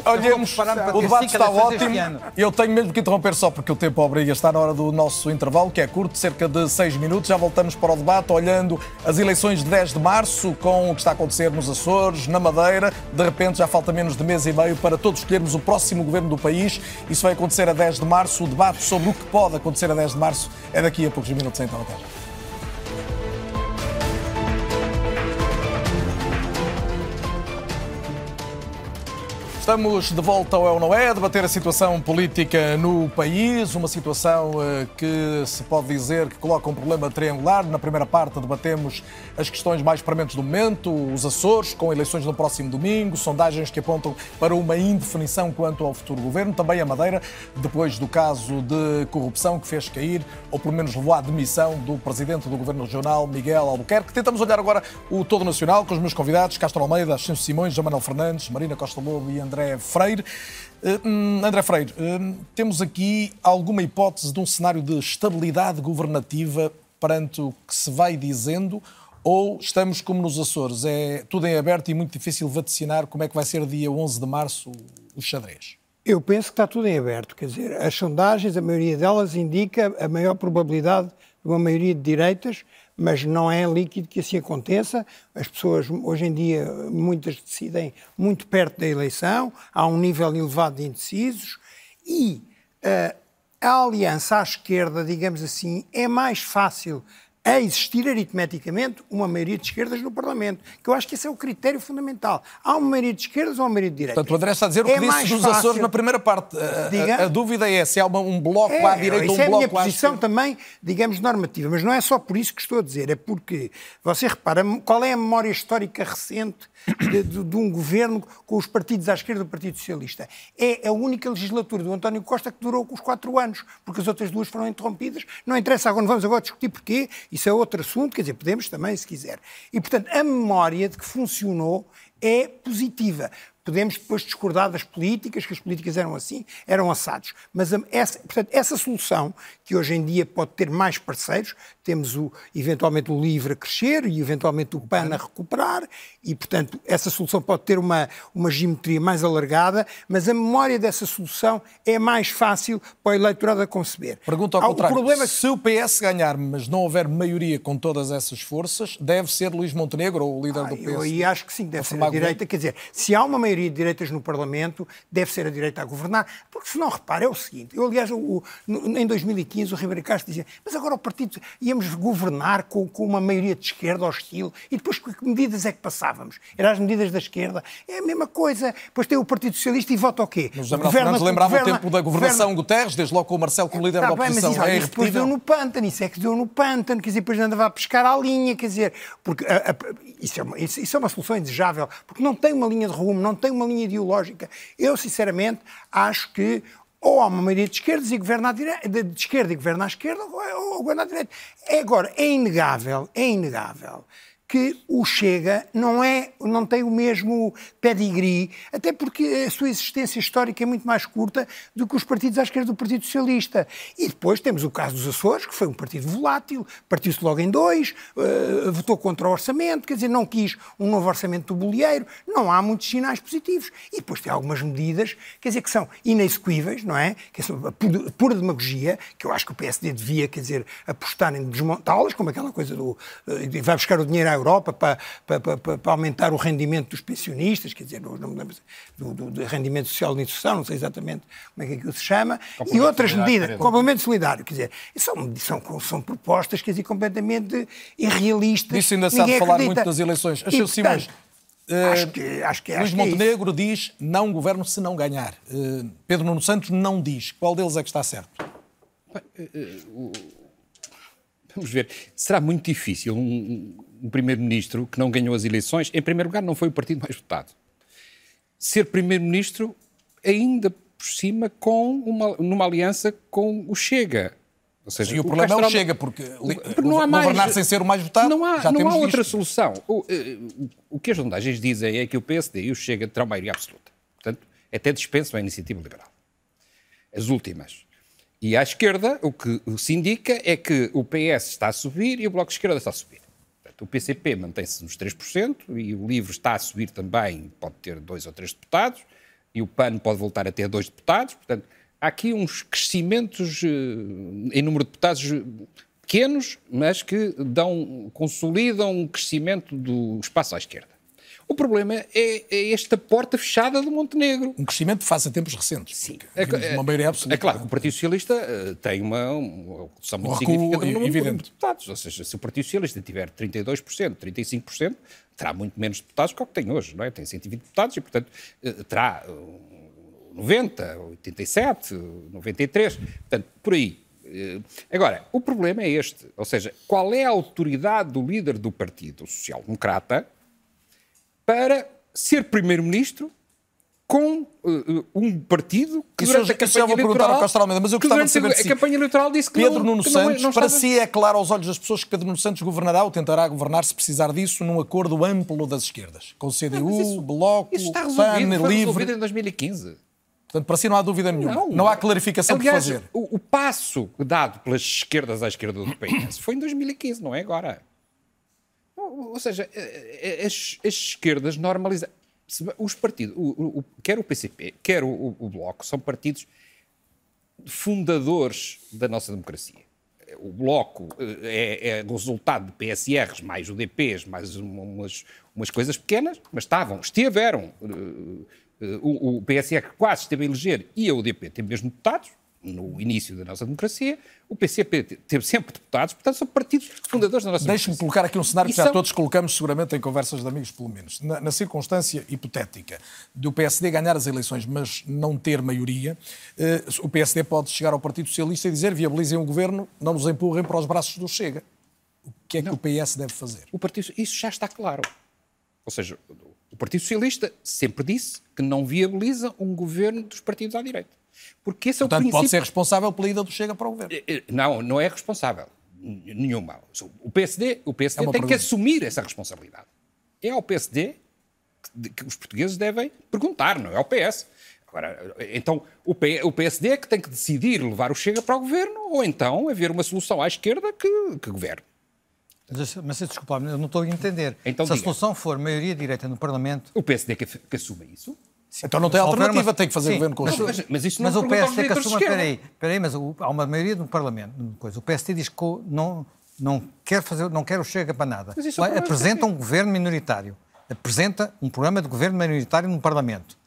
Olhemos, o debate está ótimo. Eu tenho mesmo que interromper só porque o tempo obriga. Está na hora do nosso intervalo, que é curto, cerca de seis minutos. Já voltamos para o debate, olhando as eleições de 10 de março, com o que está a acontecer nos Açores, na Madeira. De repente, já falta menos de mês e meio para todos escolhermos o próximo governo do país. Isso vai acontecer a 10 de março. O debate sobre o que pode acontecer a 10 de março é daqui a poucos minutos, então. Até já. Estamos de volta ao É ou Não É, a debater a situação política no país, uma situação eh, que se pode dizer que coloca um problema triangular. Na primeira parte debatemos as questões mais prementes do momento, os Açores, com eleições no próximo domingo, sondagens que apontam para uma indefinição quanto ao futuro governo, também a Madeira, depois do caso de corrupção que fez cair, ou pelo menos levou à demissão do presidente do governo regional, Miguel Albuquerque. Tentamos olhar agora o todo nacional com os meus convidados, Castro Almeida, Ascenso Simões, João Manuel Fernandes, Marina Costa Lobo e André André Freire. Eh, hum, André Freire, eh, temos aqui alguma hipótese de um cenário de estabilidade governativa perante o que se vai dizendo ou estamos como nos Açores, é tudo em aberto e muito difícil vaticinar como é que vai ser dia 11 de março o xadrez? Eu penso que está tudo em aberto, quer dizer, as sondagens, a maioria delas indica a maior probabilidade de uma maioria de direitas, mas não é líquido que assim aconteça. As pessoas, hoje em dia, muitas decidem muito perto da eleição, há um nível elevado de indecisos e uh, a aliança à esquerda, digamos assim, é mais fácil a existir aritmeticamente uma maioria de esquerdas no Parlamento, que eu acho que esse é o critério fundamental. Há uma maioria de esquerdas ou uma maioria de direitas? Portanto, o André está a dizer o que é disse dos fácil... Açores na primeira parte. A, a, a, dúvida é se há uma, um bloco é, à direita ou um bloco à esquerda. Isso é a minha posição também, digamos, normativa, mas não é só por isso que estou a dizer, é porque, você repara, qual é a memória histórica recente de, de, de, um governo com os partidos à esquerda do Partido Socialista. É a única legislatura do António Costa que durou os quatro anos, porque as outras duas foram interrompidas. Não interessa, agora não vamos agora discutir porquê, isso é outro assunto, quer dizer, podemos também, se quiser. E, portanto, a memória de que funcionou é positiva. Podemos depois discordar das políticas, que as políticas eram assim, eram assados. Mas essa, portanto, essa solução, que hoje em dia pode ter mais parceiros, temos o, eventualmente o LIVRE a crescer e eventualmente o PAN a recuperar, e portanto essa solução pode ter uma, uma geometria mais alargada, mas a memória dessa solução é mais fácil para o eleitorado a conceber. Pergunta ao ah, contrário, o problema é que... se o PS ganhar, mas não houver maioria com todas essas forças, deve ser Luís Montenegro ou o líder ah, do PS? Eu acho que sim, deve ser a direita, quer dizer, se há uma maioria maioria de direitas no Parlamento, deve ser a direita a governar. Porque se não repara, é o seguinte: eu, aliás, o, no, em 2015, o Ribeiro Castro dizia, mas agora o partido íamos governar com, com, uma maioria de esquerda hostil e depois que medidas é que passávamos? Eram as medidas da esquerda? É a mesma coisa. Depois tem o Partido Socialista e vota o quê? Mas Manuel Fernandes lembrava governa, o tempo da governação governa... Guterres, desde logo com o Marcelo como líder tá da oposição. Bem, mas isso, é depois deu no pântano, isso é que deu no pântano, quer dizer, depois andava a pescar à linha, quer dizer, porque a, a, isso, é uma, isso, isso é uma solução indesejável, porque não tem uma linha de rumo, não tem uma linha ideológica. Eu, sinceramente, acho que ou há uma maioria de esquerda e governa à direita, de esquerda e governa à esquerda, ou governa à direita. É, agora, é inegável, é inegável que o Chega não, é, não tem o mesmo pedigree, até porque a sua existência histórica é muito mais curta do que os partidos à esquerda do Partido Socialista. E depois temos o caso dos Açores, que foi um partido volátil, partiu-se logo em dois, uh, votou contra o orçamento, quer dizer, não quis um novo orçamento do bolieiro, não há muitos sinais positivos. E depois tem algumas medidas, quer dizer, que são inexequíveis, não é? Que são pura, pura demagogia, que eu acho que o PSD devia, quer dizer, apostar em desmontá-las, como aquela coisa do uh, vai buscar o dinheiro à Europa para, para, para, para, aumentar o rendimento dos pensionistas, quer dizer, não me lembro do, do, do, rendimento social de inserção, não sei exatamente como é que aquilo se chama, e outras medidas, complemento solidário, quer dizer, são, são, são propostas, quer dizer, completamente irrealistas. Isso ainda sabe falar muito das eleições. Achou Simões, Uh, acho que, acho que, Luís acho Montenegro é diz não governo se não ganhar. Uh, Pedro Nuno Santos não diz. Qual deles é que está certo? Uh, vamos ver. Será muito difícil um, um primeiro-ministro que não ganhou as eleições, em primeiro lugar, não foi o partido mais votado. Ser primeiro-ministro ainda por cima com uma, numa aliança com o Chega. Ou seja, e o, o problema Castro... é o Chega, porque, não há mais, governar sem ser o mais votado, não há, não há outra solução. O, eh, o, que as sondagens dizem é que o PSD e o Chega terão maioria absoluta. Portanto, até dispensam a iniciativa liberal. As últimas. E à esquerda, o que se indica é que o PS está a subir e o Bloco de Esquerda está a subir O PCP mantém-se nos 3% e o LIVRE está a subir também, pode ter dois ou três deputados, e o PAN pode voltar a ter dois deputados. Portanto, há aqui uns crescimentos eh, em número de deputados pequenos, mas que dão, consolidam um crescimento do espaço à esquerda. O problema é, é, esta porta fechada do Montenegro. Um crescimento face a tempos recentes. Sim. É, uma maioria absoluta. É claro que o Partido Socialista uh, tem uma, uma redução muito significativa no número de deputados. Ou seja, se o Partido Socialista tiver 32%, 35%, terá muito menos deputados que o que tem hoje. Não é? Tem 120 deputados e, portanto, uh, terá uh, 90, 87, 93. Portanto, por aí. Eh, agora, o problema é este, ou seja, qual é a autoridade do líder do Partido Social Democrata para ser primeiro-ministro com uh, um partido que isso, durante a campanha eleitoral... Ao Castro Almeida, mas eu gostava de saber a, se a campanha eleitoral disse que Pedro não, Nuno que Santos, não, não para estava... si é claro aos olhos das pessoas que Pedro Nuno Santos governará ou tentará governar, se precisar disso, num acordo amplo das esquerdas, com CDU, não, isso, Bloco, isso está resolvido, PAN, foi Livre... em 2015. Portanto, para si não há dúvida nenhuma. Não, não há clarificação Aliás, por fazer. O, o passo dado pelas esquerdas à esquerda do PS foi em 2015, não é agora. Ou seja, as, as esquerdas normalizam os partidos, o, o, quer o PCP, quer o, o, Bloco, são partidos fundadores da nossa democracia. O Bloco eh, é, é resultado de PSRs, mais UDPs, mais umas, umas coisas pequenas, mas estavam, estiveram. Eh, o, o PSR quase esteve a eleger e a UDP tem mesmo deputados, no início da nossa democracia, o PCP teve sempre deputados, portanto são partidos fundadores da nossa Deixe-me colocar aqui um cenário que já são... todos colocamos seguramente em conversas de amigos, pelo menos. Na, na, circunstância hipotética do PSD ganhar as eleições, mas não ter maioria, eh, o PSD pode chegar ao Partido Socialista e dizer viabilizem o governo, não nos empurrem para os braços do Chega. O que é não. que o PS deve fazer? O partido, isso já está claro. Ou seja, o Partido Socialista sempre disse que não viabiliza um governo dos partidos à direita. Porque esse Portanto, é o princípio... pode ser responsável pela ida do Chega para o governo. Eh, eh, não, não é responsável. Nenhuma. O PSD, o PSD é tem pergunta. que assumir essa responsabilidade. É ao PSD que, que os portugueses devem perguntar, não é ao PS. Agora, então, o, P, o PSD é que tem que decidir levar o Chega para o governo ou então haver uma solução à esquerda que, que governe. Mas, mas desculpa, eu não estou a entender. Então, Se diga. a solução for maioria direita no Parlamento. O PSD que, que assume isso? Então não tem alternativa, uma... tem que fazer Sim, governo com mas, mas, mas, isso não mas o PSD que assuma, peraí, peraí, mas há uma maioria no Parlamento, coisa. o PSD diz que não, não quer fazer, não quer o Chega para nada. É apresenta um governo minoritário, apresenta um programa de governo minoritário no Parlamento.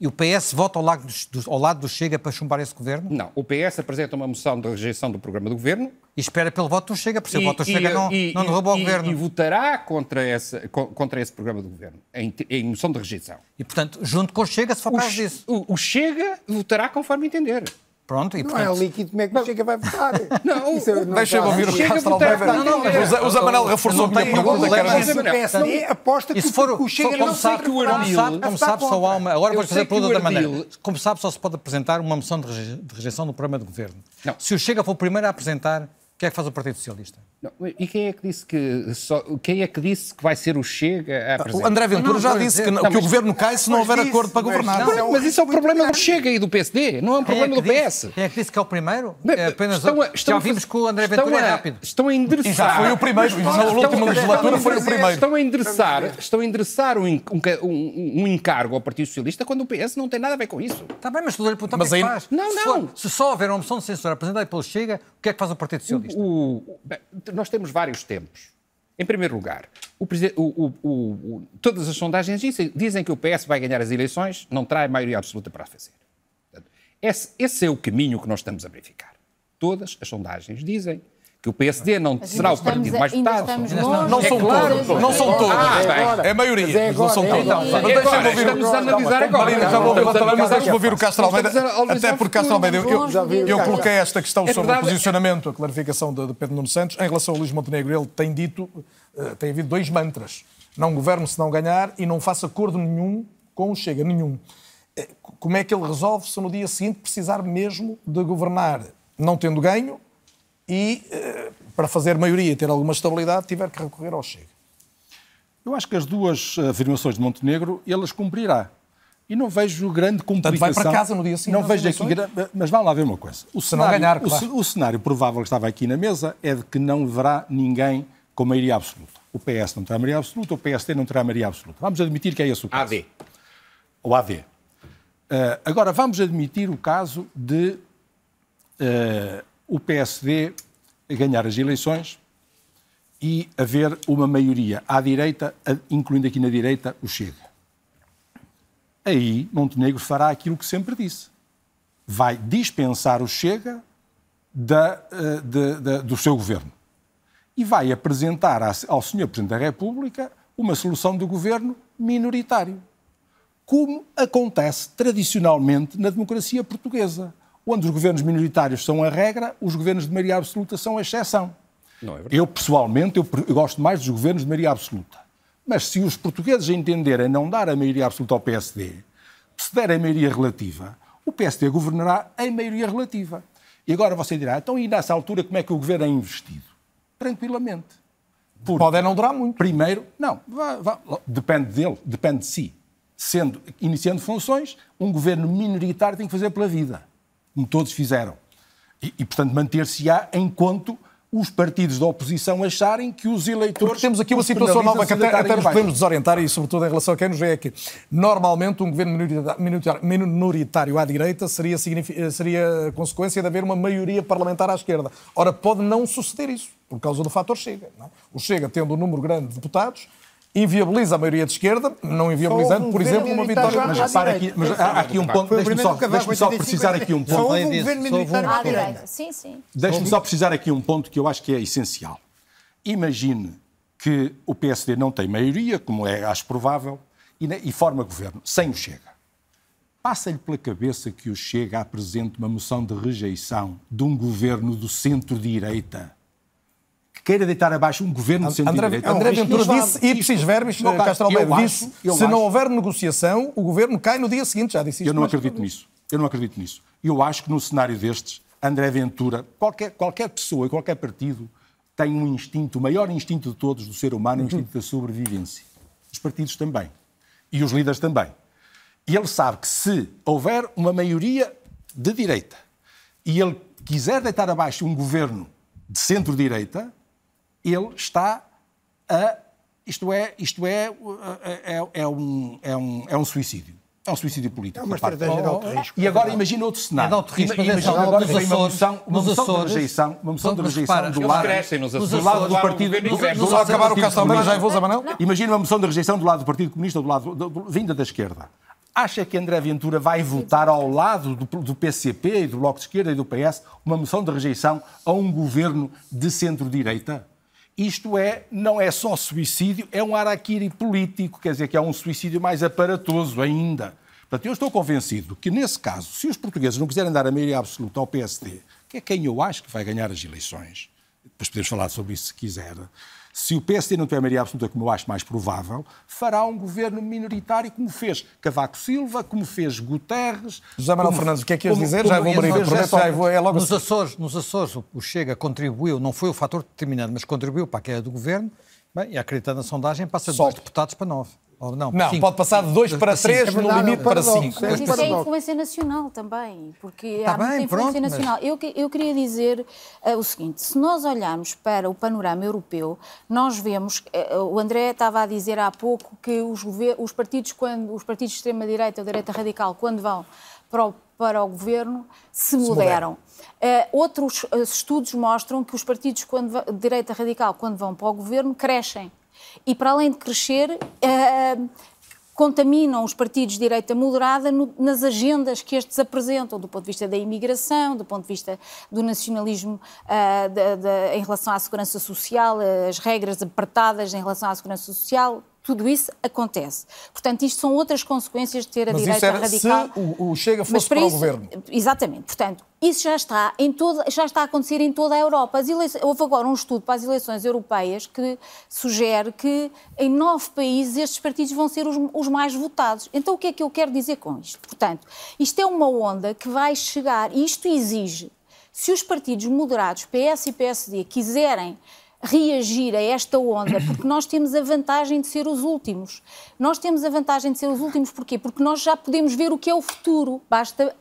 E o PS vota ao lado, do, ao lado do Chega para chumbar esse governo? Não. O PS apresenta uma moção de rejeição do programa do governo. E espera pelo voto do Chega, porque se o voto do Chega não, e, não derruba o governo. E votará contra esse, contra esse programa do governo, em, em moção de rejeição. E, portanto, junto com o Chega, se for o, caso disso. O, o Chega votará conforme entender. Pronto, e não portanto... é líquido, como é que o Chega vai votar? Não, deixa-me ouvir o Castro Almeida. Não, não, o Zé Manel reforçou a minha pergunta. Mas o aposta que o Chega não sabe que o Ardil... Como sabe, só há uma... Agora vou fazer a pergunta da maneira. Como sabe, só se pode apresentar uma moção de rejeição no programa de governo. Se o Chega for o primeiro a apresentar, o que é que faz o Partido Socialista? Não, e quem é que disse que só, quem é que disse que vai ser o Chega a apresentar? O André Ventura não, já disse que, não, que o governo cai se não houver disse, acordo para governar. Não, mas isso é o problema do Chega e do PSD, não é um problema é do PS. Quem é que disse que é o primeiro? É apenas estão a, estão já vimos que o André Ventura é rápido. Estão a endereçar. foi o primeiro, na última legislatura foi o primeiro. Estão a endereçar, estão a endereçar um, um, um, encargo ao Partido Socialista quando o PS não tem nada a ver com isso. Está bem, mas estou a lhe perguntar o que é que faz. Não, não. Se só houver uma moção de censura apresentada pelo Chega, o que é que faz o Partido Socialista? Nós temos vários tempos. Em primeiro lugar, o, o, o, todas as sondagens dizem, dizem, que o PS vai ganhar as eleições, não a maioria absoluta para fazer. Esse, esse é o caminho que nós estamos a verificar. Todas as sondagens dizem que o PSD não será o partido mais votado. Não, não, são claro, todos. Não são todos. Ah, é a maioria. É agora, não são todos. Então, mas deixa-me ouvir. Estamos a analisar agora. Marina, já vou ouvir, mas o Castro Almeida. Até porque Castro Almeida, eu, coloquei esta questão sobre o posicionamento, a clarificação de, Pedro Nuno Santos. Em relação ao Luís Montenegro, ele tem dito, uh, tem havido dois mantras. Não governo se não ganhar e não faça acordo nenhum com o Chega, nenhum. Como é que ele resolve se no dia seguinte precisar mesmo de governar não tendo ganho e, eh, para fazer maioria e ter alguma estabilidade, tiver que recorrer ao Chega. Eu acho que as duas afirmações de Montenegro, elas cumprirá. E não vejo grande complicação. Portanto, vai para casa no dia seguinte. Não vejo aqui, mas vamos lá ver uma coisa. O cenário, não ganhar, claro. o, o cenário provável que estava aqui na mesa é de que não haverá ninguém com maioria absoluta. o PS não terá maioria absoluta, o PSD não terá maioria absoluta. Vamos admitir que é esse o caso. AD. O AD. Uh, agora, vamos admitir o caso de uh, o PSD ganhar as eleições e haver uma maioria à direita, incluindo aqui na direita o Chega. Aí Montenegro fará aquilo que sempre disse. Vai dispensar o Chega da, eh, de, de, do seu governo. E vai apresentar ao Sr. Presidente da República uma solução do governo minoritário. Como acontece tradicionalmente na democracia portuguesa, onde os governos minoritários são a regra, os governos de maioria absoluta são a exceção. É eu, pessoalmente, eu, eu gosto mais dos governos de maioria absoluta. Mas se os portugueses entenderem não dar a maioria absoluta ao PSD, se der a maioria relativa, o PSD governará em maioria relativa. E agora você dirá, então e nessa altura como é que o governo é investido? Tranquilamente. Porque, Pode não durar muito. Primeiro, não, vá, vá, depende dele, depende de si. Sendo, iniciando funções, um governo minoritário tem que fazer pela vida, como todos fizeram. E, e portanto, manter-se-á enquanto os partidos da oposição acharem que os eleitores. Porque temos aqui uma situação nova que até, até nos podemos desorientar, e sobretudo em relação a quem nos vê aqui. Normalmente, um governo minoritário à direita seria, seria consequência de haver uma maioria parlamentar à esquerda. Ora, pode não suceder isso, por causa do fator Chega. É? O Chega, tendo um número grande de deputados, inviabiliza a maioria de esquerda, não inviabilizando, por exemplo, uma vitória. Mas repara aqui, mas há aqui um ponto, deixe-me só, deixe só precisar aqui um ponto. Só houve um governo militar à direita. Sim, sim. Deixe-me só precisar aqui um ponto que eu acho que é essencial. Imagine que o PSD não tem maioria, como é, acho provável, e, e forma governo, sem o Chega. Passa-lhe pela cabeça que o Chega apresente uma moção de rejeição de um governo do centro-direita queira deitar abaixo um governo de centro-direita. André, André Ventura disse, ipsis verbis, Castro Almeida disse, se acho, não houver negociação, o governo cai no dia seguinte, já disse isto. Eu não acredito nisso. Eu não acredito nisso. Eu acho que num cenário destes, André Ventura, qualquer, qualquer pessoa e qualquer partido tem um instinto, o maior instinto de todos do ser humano, o instinto da sobrevivência. Os partidos também. E os líderes também. E ele sabe que se houver uma maioria de direita e ele quiser deitar abaixo um governo de centro-direita, ele está a. Isto é, isto é, é, é, um, é, um, é um suicídio. É um suicídio político. É uma estratégia de alto risco. E agora imagina outro cenário. É de alto risco. Imagina agora uma moção, uma moção de rejeição, uma moção de rejeição do lado, do lado do partido. Do lado acabar o já vou? Imagina uma moção de rejeição do lado do Partido Comunista, do lado vinda da esquerda. Acha que André Ventura vai votar ao lado do, do PCP e do Bloco de Esquerda e do PS uma moção de rejeição a um governo de centro-direita? Isto é, não é só suicídio, é um araquiri político, quer dizer que é um suicídio mais aparatoso ainda. Portanto, eu estou convencido que, nesse caso, se os portugueses não quiserem dar a maioria absoluta ao PSD, que é quem eu acho que vai ganhar as eleições, depois podemos falar sobre isso se quiser, se o PSD não tiver maioria absoluta, como eu acho mais provável, fará um governo minoritário, como fez Cavaco Silva, como fez Guterres. José Manuel Fernandes, o que é que ias dizer? já vou abrir, já vou, é logo nos, assim. Açores, nos Açores, o Chega contribuiu, não foi o fator determinante, mas contribuiu para a queda do governo, bem, e acreditando na sondagem, passa de dois deputados para nove. Ou não, não pode passar de 2 para 3, é no limite para 5. Mas isso é influência nacional também, porque tá há bem, muita influência pronto, nacional. Mas... Eu, eu queria dizer uh, o seguinte, se nós olharmos para o panorama europeu, nós vemos, uh, o André estava a dizer há pouco que os, os partidos, quando, os partidos de extrema-direita ou direita radical, quando vão para o, para o governo, se, moderam. Uh, outros estudos mostram que os partidos quando, de direita radical, quando vão para o governo, crescem. E, para além de crescer, uh, contaminam os partidos de direita moderada no, nas agendas que estes apresentam, do ponto de vista da imigração, do ponto de vista do nacionalismo uh, de, de, em relação à segurança social, as regras apertadas em relação à segurança social, tudo isso acontece. Portanto, isto são outras consequências de ter a Mas direita isso era radical. Se o, o Chega fosse para, para isso, o governo. Exatamente. Portanto, isso já está, em toda, já está a acontecer em toda a Europa. houve agora um estudo para as eleições europeias que sugere que em nove países estes partidos vão ser os, os mais votados. Então, o que é que eu quero dizer com isto? Portanto, isto é uma onda que vai chegar, e isto exige, se os partidos moderados, PS e PSD, quiserem reagir a esta onda, porque nós temos a vantagem de ser os últimos. Nós temos a vantagem de ser os últimos, porquê? Porque nós já podemos ver o que é o futuro. Basta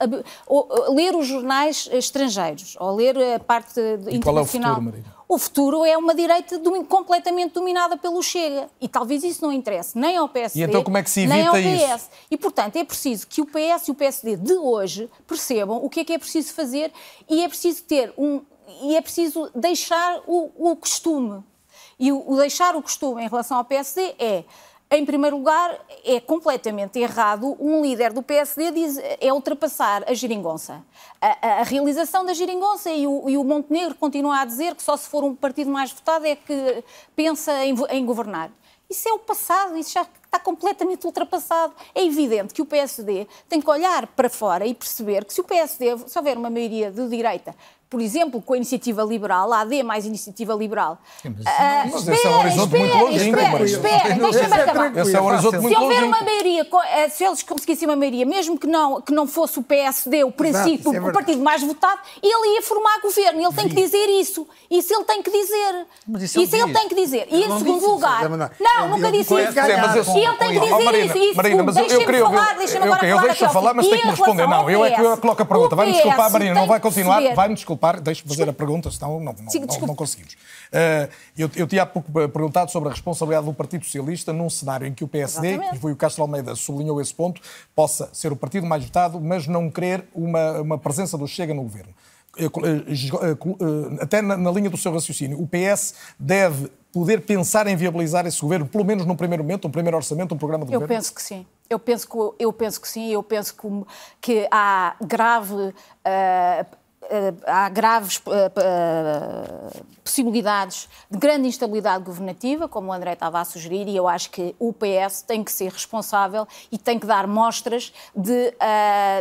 ler os jornais estrangeiros ou ler a parte e internacional. Qual é o futuro, Marina? O futuro é uma direita completamente dominada pelo Chega. E talvez isso não interesse nem ao PSD, e então como é que se evita nem ao PS. Isso? E, portanto, é preciso que o PS e o PSD de hoje percebam o que é que é preciso fazer e é preciso ter um, e é preciso deixar o, o costume. E o, o, deixar o costume em relação ao PSD é, em primeiro lugar, é completamente errado um líder do PSD diz, é ultrapassar a geringonça. A, a, a realização da geringonça e o, e o, Montenegro continua a dizer que só se for um partido mais votado é que pensa em, em governar. Isso é o passado, isso já está completamente ultrapassado. É evidente que o PSD tem que olhar para fora e perceber que se o PSD, se houver uma maioria de direita por exemplo, com a iniciativa liberal, a AD mais iniciativa liberal. Sim, mas, uh, mas espera, esse é um horizonte espera, muito. Espera, espera, deixa-me acabar. Esse é um horizonte muito Se houver uma maioria, eh, se eles conseguissem uma maioria, mesmo que não, que não fosse o PSD, o princípio, Exato, é o partido mais votado, ele ia formar governo. Ele tem que dizer isso. Isso ele tem que dizer. Isso, isso ele tem que dizer. E em segundo lugar... Não, nunca disse isso. E ele tem que dizer isso. Marina, mas eu queria... falar, deixa-me agora falar. Eu deixo falar, mas tem que me responder. Não, eu é que coloco a pergunta. Vai-me desculpar, Marina, não vai continuar. Vai-me desculpar, deixe-me fazer a pergunta, senão não, não, Sim, não, não conseguimos. Uh, eu, eu tinha há pouco perguntado sobre a responsabilidade do Partido Socialista num cenário em que o PSD, Exatamente. e foi o Castro Almeida sublinhou esse ponto, possa ser o partido mais votado, mas não querer uma, uma presença do Chega no governo. Eh, eh, até na, linha do seu raciocínio, o PS deve poder pensar em viabilizar esse governo, pelo menos num primeiro momento, um primeiro orçamento, um programa de eu governo? Eu penso que sim. Eu penso que, eu penso que sim. Eu penso que, que há grave uh, há graves eh, eh, possibilidades de grande instabilidade governativa, como o André estava a sugerir, e eu acho que o PS tem que ser responsável e tem que dar mostras de,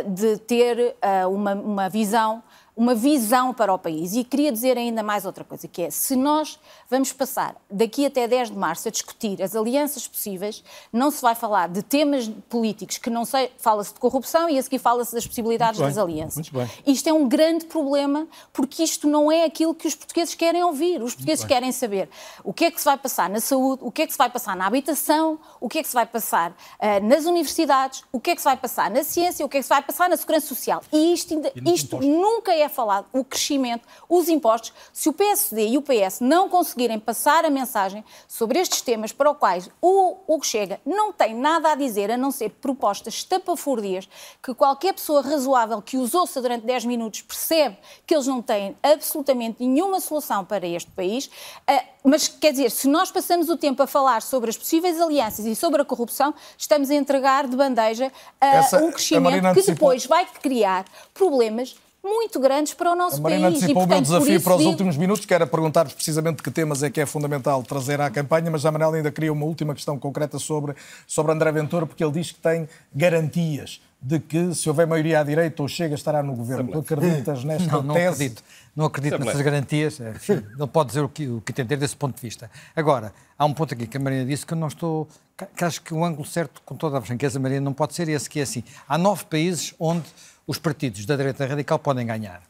de ter uma, uma visão uma visão para o país. E queria dizer ainda mais outra coisa, que é, se nós vamos passar daqui até 10 de março a discutir as alianças possíveis, não se vai falar de temas políticos que não sei, fala-se de corrupção e a seguir fala-se das possibilidades das alianças. Isto é um grande problema, porque isto não é aquilo que os portugueses querem ouvir. Os portugueses querem saber o que é que se vai passar na saúde, o que é que se vai passar na habitação, o que é que se vai passar uh, nas universidades, o que é que se vai passar na ciência, o que é que se vai passar na segurança social. E isto, isto nunca é é falado o crescimento, os impostos. Se o PSD e o PS não conseguirem passar a mensagem sobre estes temas para os quais o Hugo Chega não tem nada a dizer, a não ser propostas estapafúrdias, que qualquer pessoa razoável que os ouça durante 10 minutos percebe que eles não têm absolutamente nenhuma solução para este país. Eh, mas, quer dizer, se nós passamos o tempo a falar sobre as possíveis alianças e sobre a corrupção, estamos a entregar de bandeja uh, um crescimento que depois vai criar problemas muito grandes para o nosso país. A Marina país. antecipou o meu desafio para os digo... últimos minutos, que era perguntar-vos precisamente que temas é que é fundamental trazer à campanha, mas a Manela ainda queria uma última questão concreta sobre, sobre André Ventura, porque ele diz que tem garantias de que, se houver maioria à direita, ou chega estará no governo. Tu acreditas nesta não, não tese? Acredito. Não acredito nessas garantias. É, enfim, não pode dizer o que, o que entender desse ponto de vista. Agora, há um ponto aqui que a Marina disse que eu não estou. que acho que o ângulo certo, com toda a franqueza, Marina, não pode ser esse, que é assim. Há nove países onde os partidos da direita radical podem ganhar.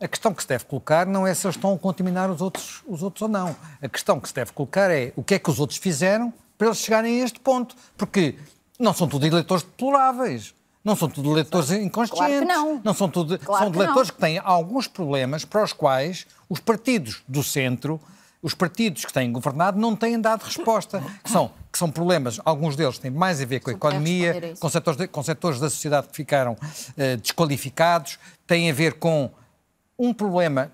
A questão que se deve colocar não é se eles estão a contaminar os outros, os outros ou não. A questão que se deve colocar é o que é que os outros fizeram para eles chegarem a este ponto. Porque não são tudo eleitores deploráveis. Não são tudo eleitores inconscientes. Claro que não. não são tudo, claro são que eleitores não. que têm alguns problemas para os quais os partidos do centro, os partidos que têm governado, não têm dado resposta. Que são que são problemas, alguns deles têm mais a ver com a economia, com setores, de, com setores da sociedade que ficaram uh, desqualificados, têm a ver com um problema.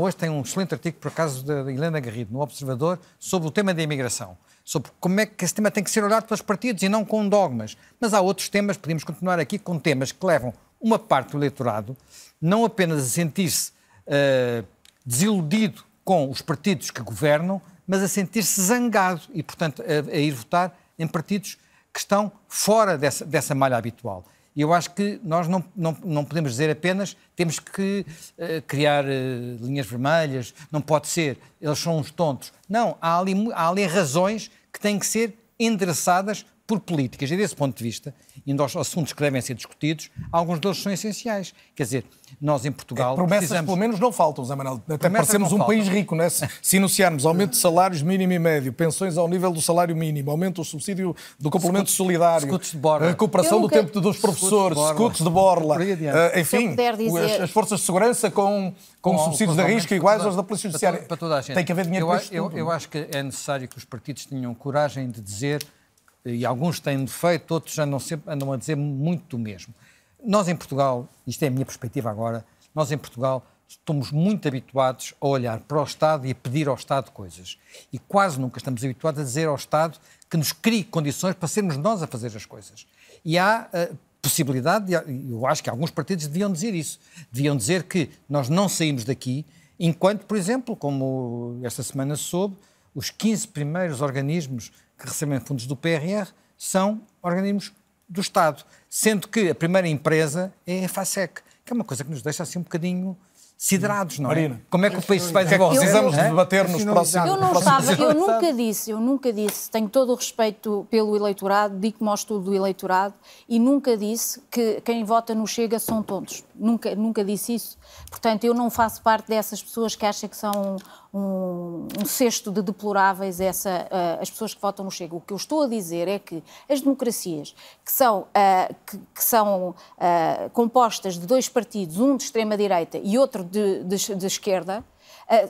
Hoje tem um excelente artigo, por acaso, da Helena Garrido, no Observador, sobre o tema da imigração. Sobre como é que esse tema tem que ser olhado pelos partidos e não com dogmas. Mas há outros temas, podemos continuar aqui com temas que levam uma parte do eleitorado não apenas a sentir-se uh, desiludido com os partidos que governam, mas a sentir-se zangado e, portanto, a, a, ir votar em partidos que estão fora dessa, dessa malha habitual. E eu acho que nós não, não, não podemos dizer apenas temos que uh, criar uh, linhas vermelhas, não pode ser, eles são uns tontos. Não, há ali, há ali razões que têm que ser endereçadas por políticas. E desse ponto de vista, indo aos assuntos que devem ser discutidos, alguns deles são essenciais. Quer dizer, nós em Portugal. É, promessas, precisamos... pelo menos, não faltam, Zé Manuel. Até parecemos um país rico, né? Se, se iniciarmos aumento de salários mínimo e médio, pensões ao nível do salário mínimo, aumento do subsídio do complemento solidário, a recuperação nunca... do tempo dos professores, scuts de borla, uh, enfim, dizer... as, forças de segurança com, com, com subsídios de risco iguais aos da Polícia Judiciária. Para toda a gente. Tem que haver dinheiro eu, para isto eu, eu acho que é necessário que os partidos tenham coragem de dizer e alguns têm defeito, outros andam, sempre, andam a dizer muito do mesmo. Nós em Portugal, isto é a minha perspectiva agora, nós em Portugal estamos muito habituados a olhar para o Estado e a pedir ao Estado coisas. E quase nunca estamos habituados a dizer ao Estado que nos crie condições para sermos nós a fazer as coisas. E há uh, possibilidade, eu acho que alguns partidos deviam dizer isso, deviam dizer que nós não saímos daqui enquanto, por exemplo, como esta semana soube, os 15 primeiros organismos que recebem fundos do PRR são organismos do Estado, sendo que a primeira empresa é a FASEC, que é uma coisa que nos deixa assim um bocadinho siderados, não é? Marina, como é que o país se vai desenvolver? Precisamos de debater nos próximos... Eu não estava, eu nunca disse, eu nunca disse, tenho todo o respeito pelo eleitorado, digo-me ao estudo do eleitorado e nunca disse que quem vota no Chega são tontos. Nunca, nunca disse isso. Portanto, eu não faço parte dessas pessoas que acham que são um, um cesto de deploráveis essa, uh, as pessoas que votam no Chega. O que eu estou a dizer é que as democracias que são, uh, que, que, são uh, compostas de dois partidos, um de extrema-direita e outro de, de, de esquerda,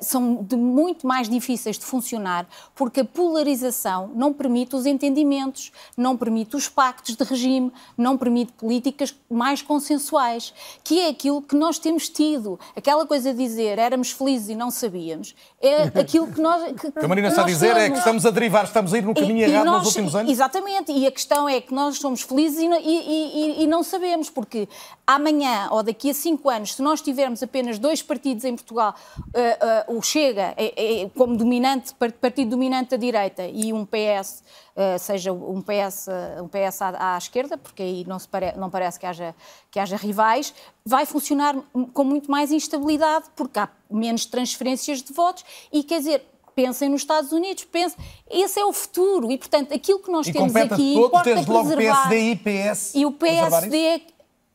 são de muito mais difíceis de funcionar porque a polarização não permite os entendimentos, não permite os pactos de regime, não permite políticas mais consensuais, que é aquilo que nós temos tido. Aquela coisa de dizer éramos felizes e não sabíamos, é aquilo que nós. Que, que a Marina está a dizer temos. é que estamos a derivar, estamos a ir no caminho e, errado nós, nos últimos anos. Exatamente, e a questão é que nós somos felizes e, e, e, não sabemos, porque amanhã ou daqui a cinco anos, se nós tivermos apenas dois partidos em Portugal, uh, uh, o Chega é, é, como dominante, partido dominante da direita e um PS, uh, seja um PS, um PS à, à, esquerda, porque aí não, se pare, não parece que haja, que haja rivais, vai funcionar com muito mais instabilidade, porque há menos transferências de votos e, quer dizer, pensem nos Estados Unidos, pensem, esse é o futuro e, portanto, aquilo que nós e temos aqui todo, importa tens logo PSD e PS e o PSD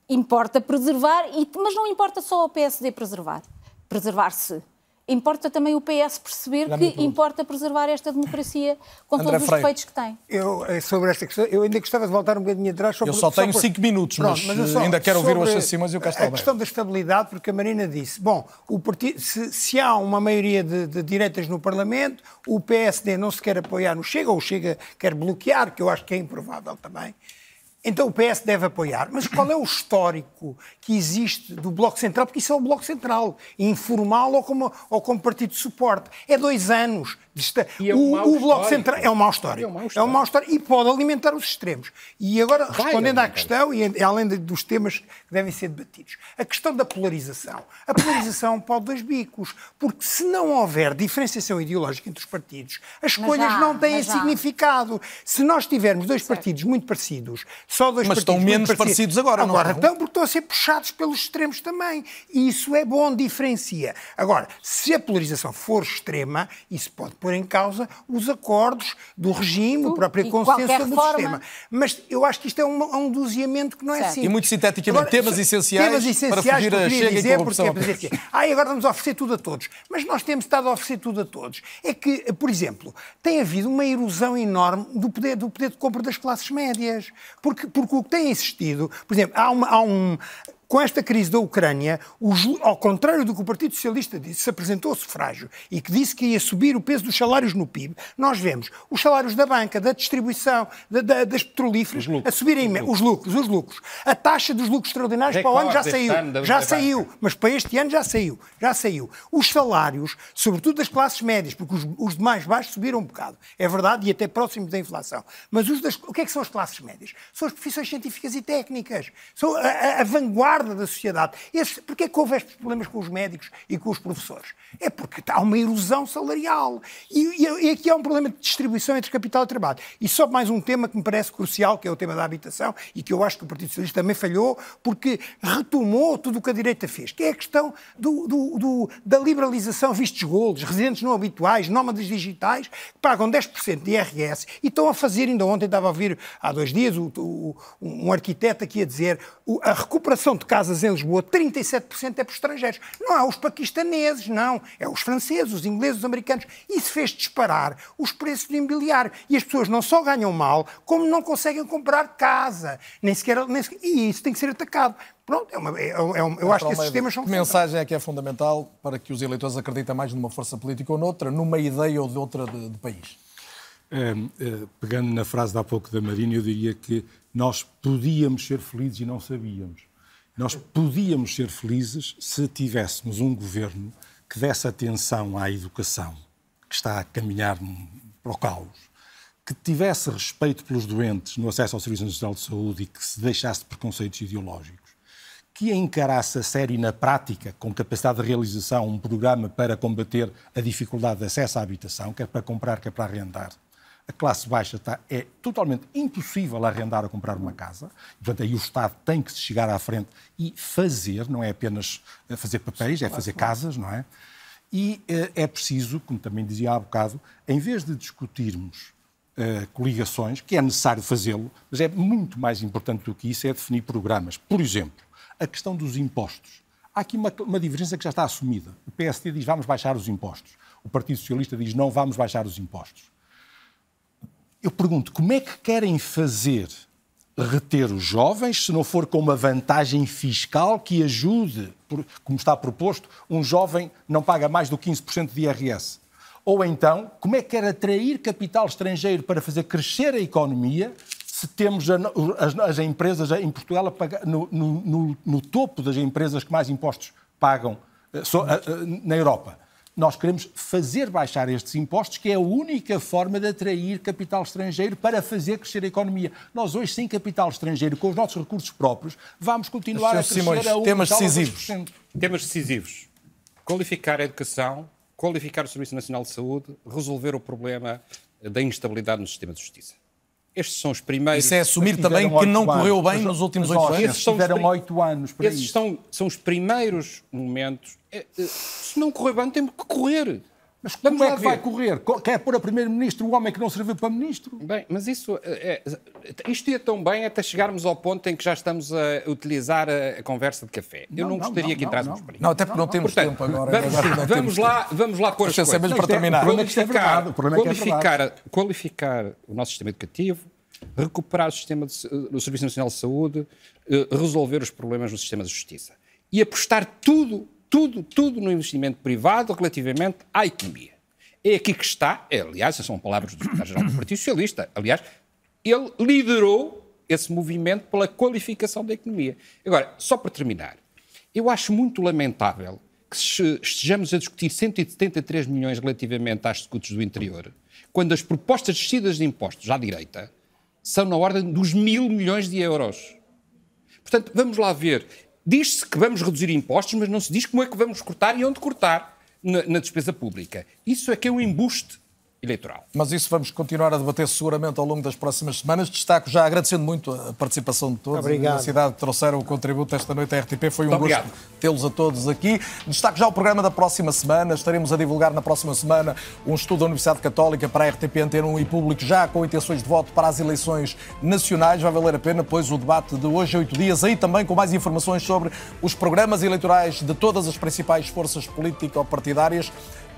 importa preservar, e, mas não importa só o PSD preservar, preservar-se importa também o PS perceber que importa preservar esta democracia com André todos os defeitos que tem. Eu, eh, sobre esta questão, eu ainda gostava de voltar um bocadinho atrás. Sobre, eu só tenho 5 cinco minutos, Pronto, mas, mas só, ainda quero ouvir o Simões e o Castelo A questão da estabilidade, porque a Marina disse, bom, o partido, se, se há uma maioria de, de, direitas no Parlamento, o PSD não se quer apoiar no Chega, ou o Chega quer bloquear, que eu acho que é improvável também, então o PS deve apoiar. Mas qual é o histórico que existe do Bloco Central? Porque isso é o Bloco Central, informal ou como, ou como partido de suporte. É dois anos é um o, o Bloco Central é um mau histórico. É um mau histórico. É um mau histórico e pode alimentar os extremos. E agora, Vai respondendo à questão, e além dos temas que devem ser debatidos, a questão da polarização. A polarização pode dois bicos, porque se não houver diferenciação ideológica entre os partidos, as escolhas já, não têm significado. Se nós tivermos dois certo. partidos muito parecidos, só dois mas estão menos parecidos, parecidos agora, agora não? estão porque estão a ser puxados pelos extremos também. E isso é bom, diferencia. Agora, se a polarização for extrema, isso pode pôr em causa os acordos do regime, o próprio consenso do sistema. Mas eu acho que isto é um, um doseamento que não é certo. simples. E muito sinteticamente, agora, temas essenciais, temas essenciais para fugir a chega dizer, e corrupção. Porque é dizer assim, ah, agora vamos oferecer tudo a todos. Mas nós temos estado a oferecer tudo a todos. É que, por exemplo, tem havido uma erosão enorme do poder, do poder de compra das classes médias. Porque, porque o que tem existido, por exemplo, há, uma, há um com esta crise da Ucrânia, ao contrário do que o Partido Socialista disse, se apresentou sufrágio e que disse que ia subir o peso dos salários no PIB, nós vemos os salários da banca, da distribuição, da, da, das petrolíferas a subirem os, os lucros, os lucros. A taxa dos lucros extraordinários para o ano já saiu, já saiu, mas para este ano já saiu, já saiu. Os salários, sobretudo das classes médias, porque os, os de mais baixos subiram um bocado, é verdade, e até próximos da inflação. Mas os das, o que é que são as classes médias? São as profissões científicas e técnicas, são a, a, a vanguarda vanguarda da sociedade. Esse, porque é que houve estes problemas com os médicos e com os professores? É porque há uma erosão salarial. E, e, e aqui há um problema de distribuição entre capital e trabalho. E só mais um tema que me parece crucial, que é o tema da habitação, e que eu acho que o Partido Socialista também falhou, porque retomou tudo o que a direita fez, que é a questão do, do, do, da liberalização vistos golos, residentes não habituais, nómadas digitais, que pagam 10% de IRS e estão a fazer, ainda ontem estava a ouvir há dois dias o, o, um arquiteto aqui a dizer a recuperação de casas em Lisboa, 37% é para estrangeiros. Não é os paquistaneses, não. É os franceses, os ingleses, os americanos. Isso fez disparar os preços do imobiliário. E as pessoas não só ganham mal, como não conseguem comprar casa. Nem sequer, nem sequer e isso tem que ser atacado. Pronto, é uma, é, é, eu acho que esses temas são. Que mensagem é que é fundamental para que os eleitores acreditem mais numa força política ou noutra, numa ideia ou de outra de, de país? É, pegando na frase de há pouco da Marina, eu diria que nós podíamos ser felizes e não sabíamos. Nós podíamos ser felizes se tivéssemos um governo que desse atenção à educação, que está a caminhar para o caos, que tivesse respeito pelos doentes no acesso ao Serviço Nacional de Saúde e que se deixasse de preconceitos ideológicos, que encarasse a sério e na prática, com capacidade de realização, um programa para combater a dificuldade de acesso à habitação, quer para comprar, quer para arrendar. A classe baixa está, é totalmente impossível arrendar a comprar uma casa. Portanto, aí o Estado tem que chegar à frente e fazer, não é apenas eh, fazer papéis, é fazer casas, não é? E eh, é preciso, como também dizia há bocado, em vez de discutirmos uh, coligações, que é necessário fazê-lo, mas é muito mais importante do que isso, é definir programas. Por exemplo, a questão dos impostos. Há aqui uma, uma diferença que já está assumida. O PSD diz vamos baixar os impostos. O Partido Socialista diz não vamos baixar os impostos. Eu pergunto, como é que querem fazer reter os jovens se não for com uma vantagem fiscal que ajude, como está proposto, um jovem não paga mais do 15% de IRS? Ou então, como é que quer atrair capital estrangeiro para fazer crescer a economia se temos as, as empresas em Portugal pagar, no, no, no, topo das empresas que mais impostos pagam eh, eh, na Europa? Nós queremos fazer baixar estes impostos, que é a única forma de atrair capital estrangeiro para fazer crescer a economia. Nós hoje, sem capital estrangeiro, com os nossos recursos próprios, vamos continuar a crescer Simões, a um temas decisivos. Temas decisivos. Qualificar a educação, qualificar o Serviço Nacional de Saúde, resolver o problema da instabilidade no sistema de justiça. Estes são os primeiros. Isso é assumir também que não correu bem nos últimos oito anos. Esses tiveram oito anos para Esses isso. São, são os primeiros momentos. É, é, se não correr bem, temos que correr. Mas como Vamos é que ver. vai correr? Quer pôr a Primeiro-Ministro o homem que não serviu para Ministro? Bem, mas isso. É, é, isto ia tão bem até chegarmos ao ponto em que já estamos a utilizar a, a conversa de café. Eu não, não gostaria não, que entrássemos por aí. Não, até porque não, temos Portanto, tempo agora. Vamos, agora vamos lá, vamos lá pôr as coisas. Mesmo para terminar. Qualificar, qualificar, qualificar o nosso sistema educativo, recuperar o, sistema de, o Serviço Nacional de Saúde, eh, resolver os problemas no sistema de justiça. E apostar tudo, tudo, tudo no investimento privado relativamente à economia. É aqui que está, é, aliás, são palavras do secretário-geral do Partido Socialista, aliás, ele liderou esse movimento pela qualificação da economia. Agora, só para terminar, eu acho muito lamentável que estejamos a discutir 173 milhões relativamente às escutas do interior, quando as propostas descidas de impostos à direita são na ordem dos mil milhões de euros. Portanto, vamos lá ver. Diz-se que vamos reduzir impostos, mas não se diz como é que vamos cortar e onde cortar na, na despesa pública. Isso é que é um embuste eleitoral. Mas isso vamos continuar a debater seguramente ao longo das próximas semanas. Destaco já agradecendo muito a participação de todos. Obrigado. A cidade trouxeram o contributo esta noite à RTP. Foi um muito gosto tê-los a todos aqui. Destaco já o programa da próxima semana. Estaremos a divulgar na próxima semana um estudo da Universidade Católica para a RTP Antena 1 e Público, já com intenções de voto para as eleições nacionais. Vai valer a pena, pois, o debate de hoje, oito dias, aí também com mais informações sobre os programas eleitorais de todas as principais forças político-partidárias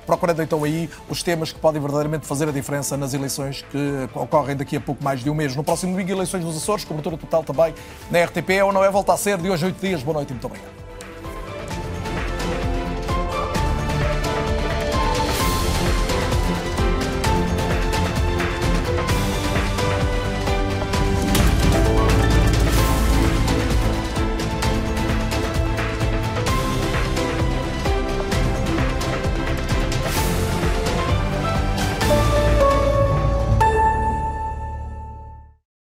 procurando então aí os temas que podem verdadeiramente fazer a diferença nas eleições que ocorrem daqui a pouco mais de um mês. No próximo domingo, eleições dos Açores, cobertura total também na RTP, ou não é? Volta a ser de hoje a oito dias. Boa noite e muito obrigado.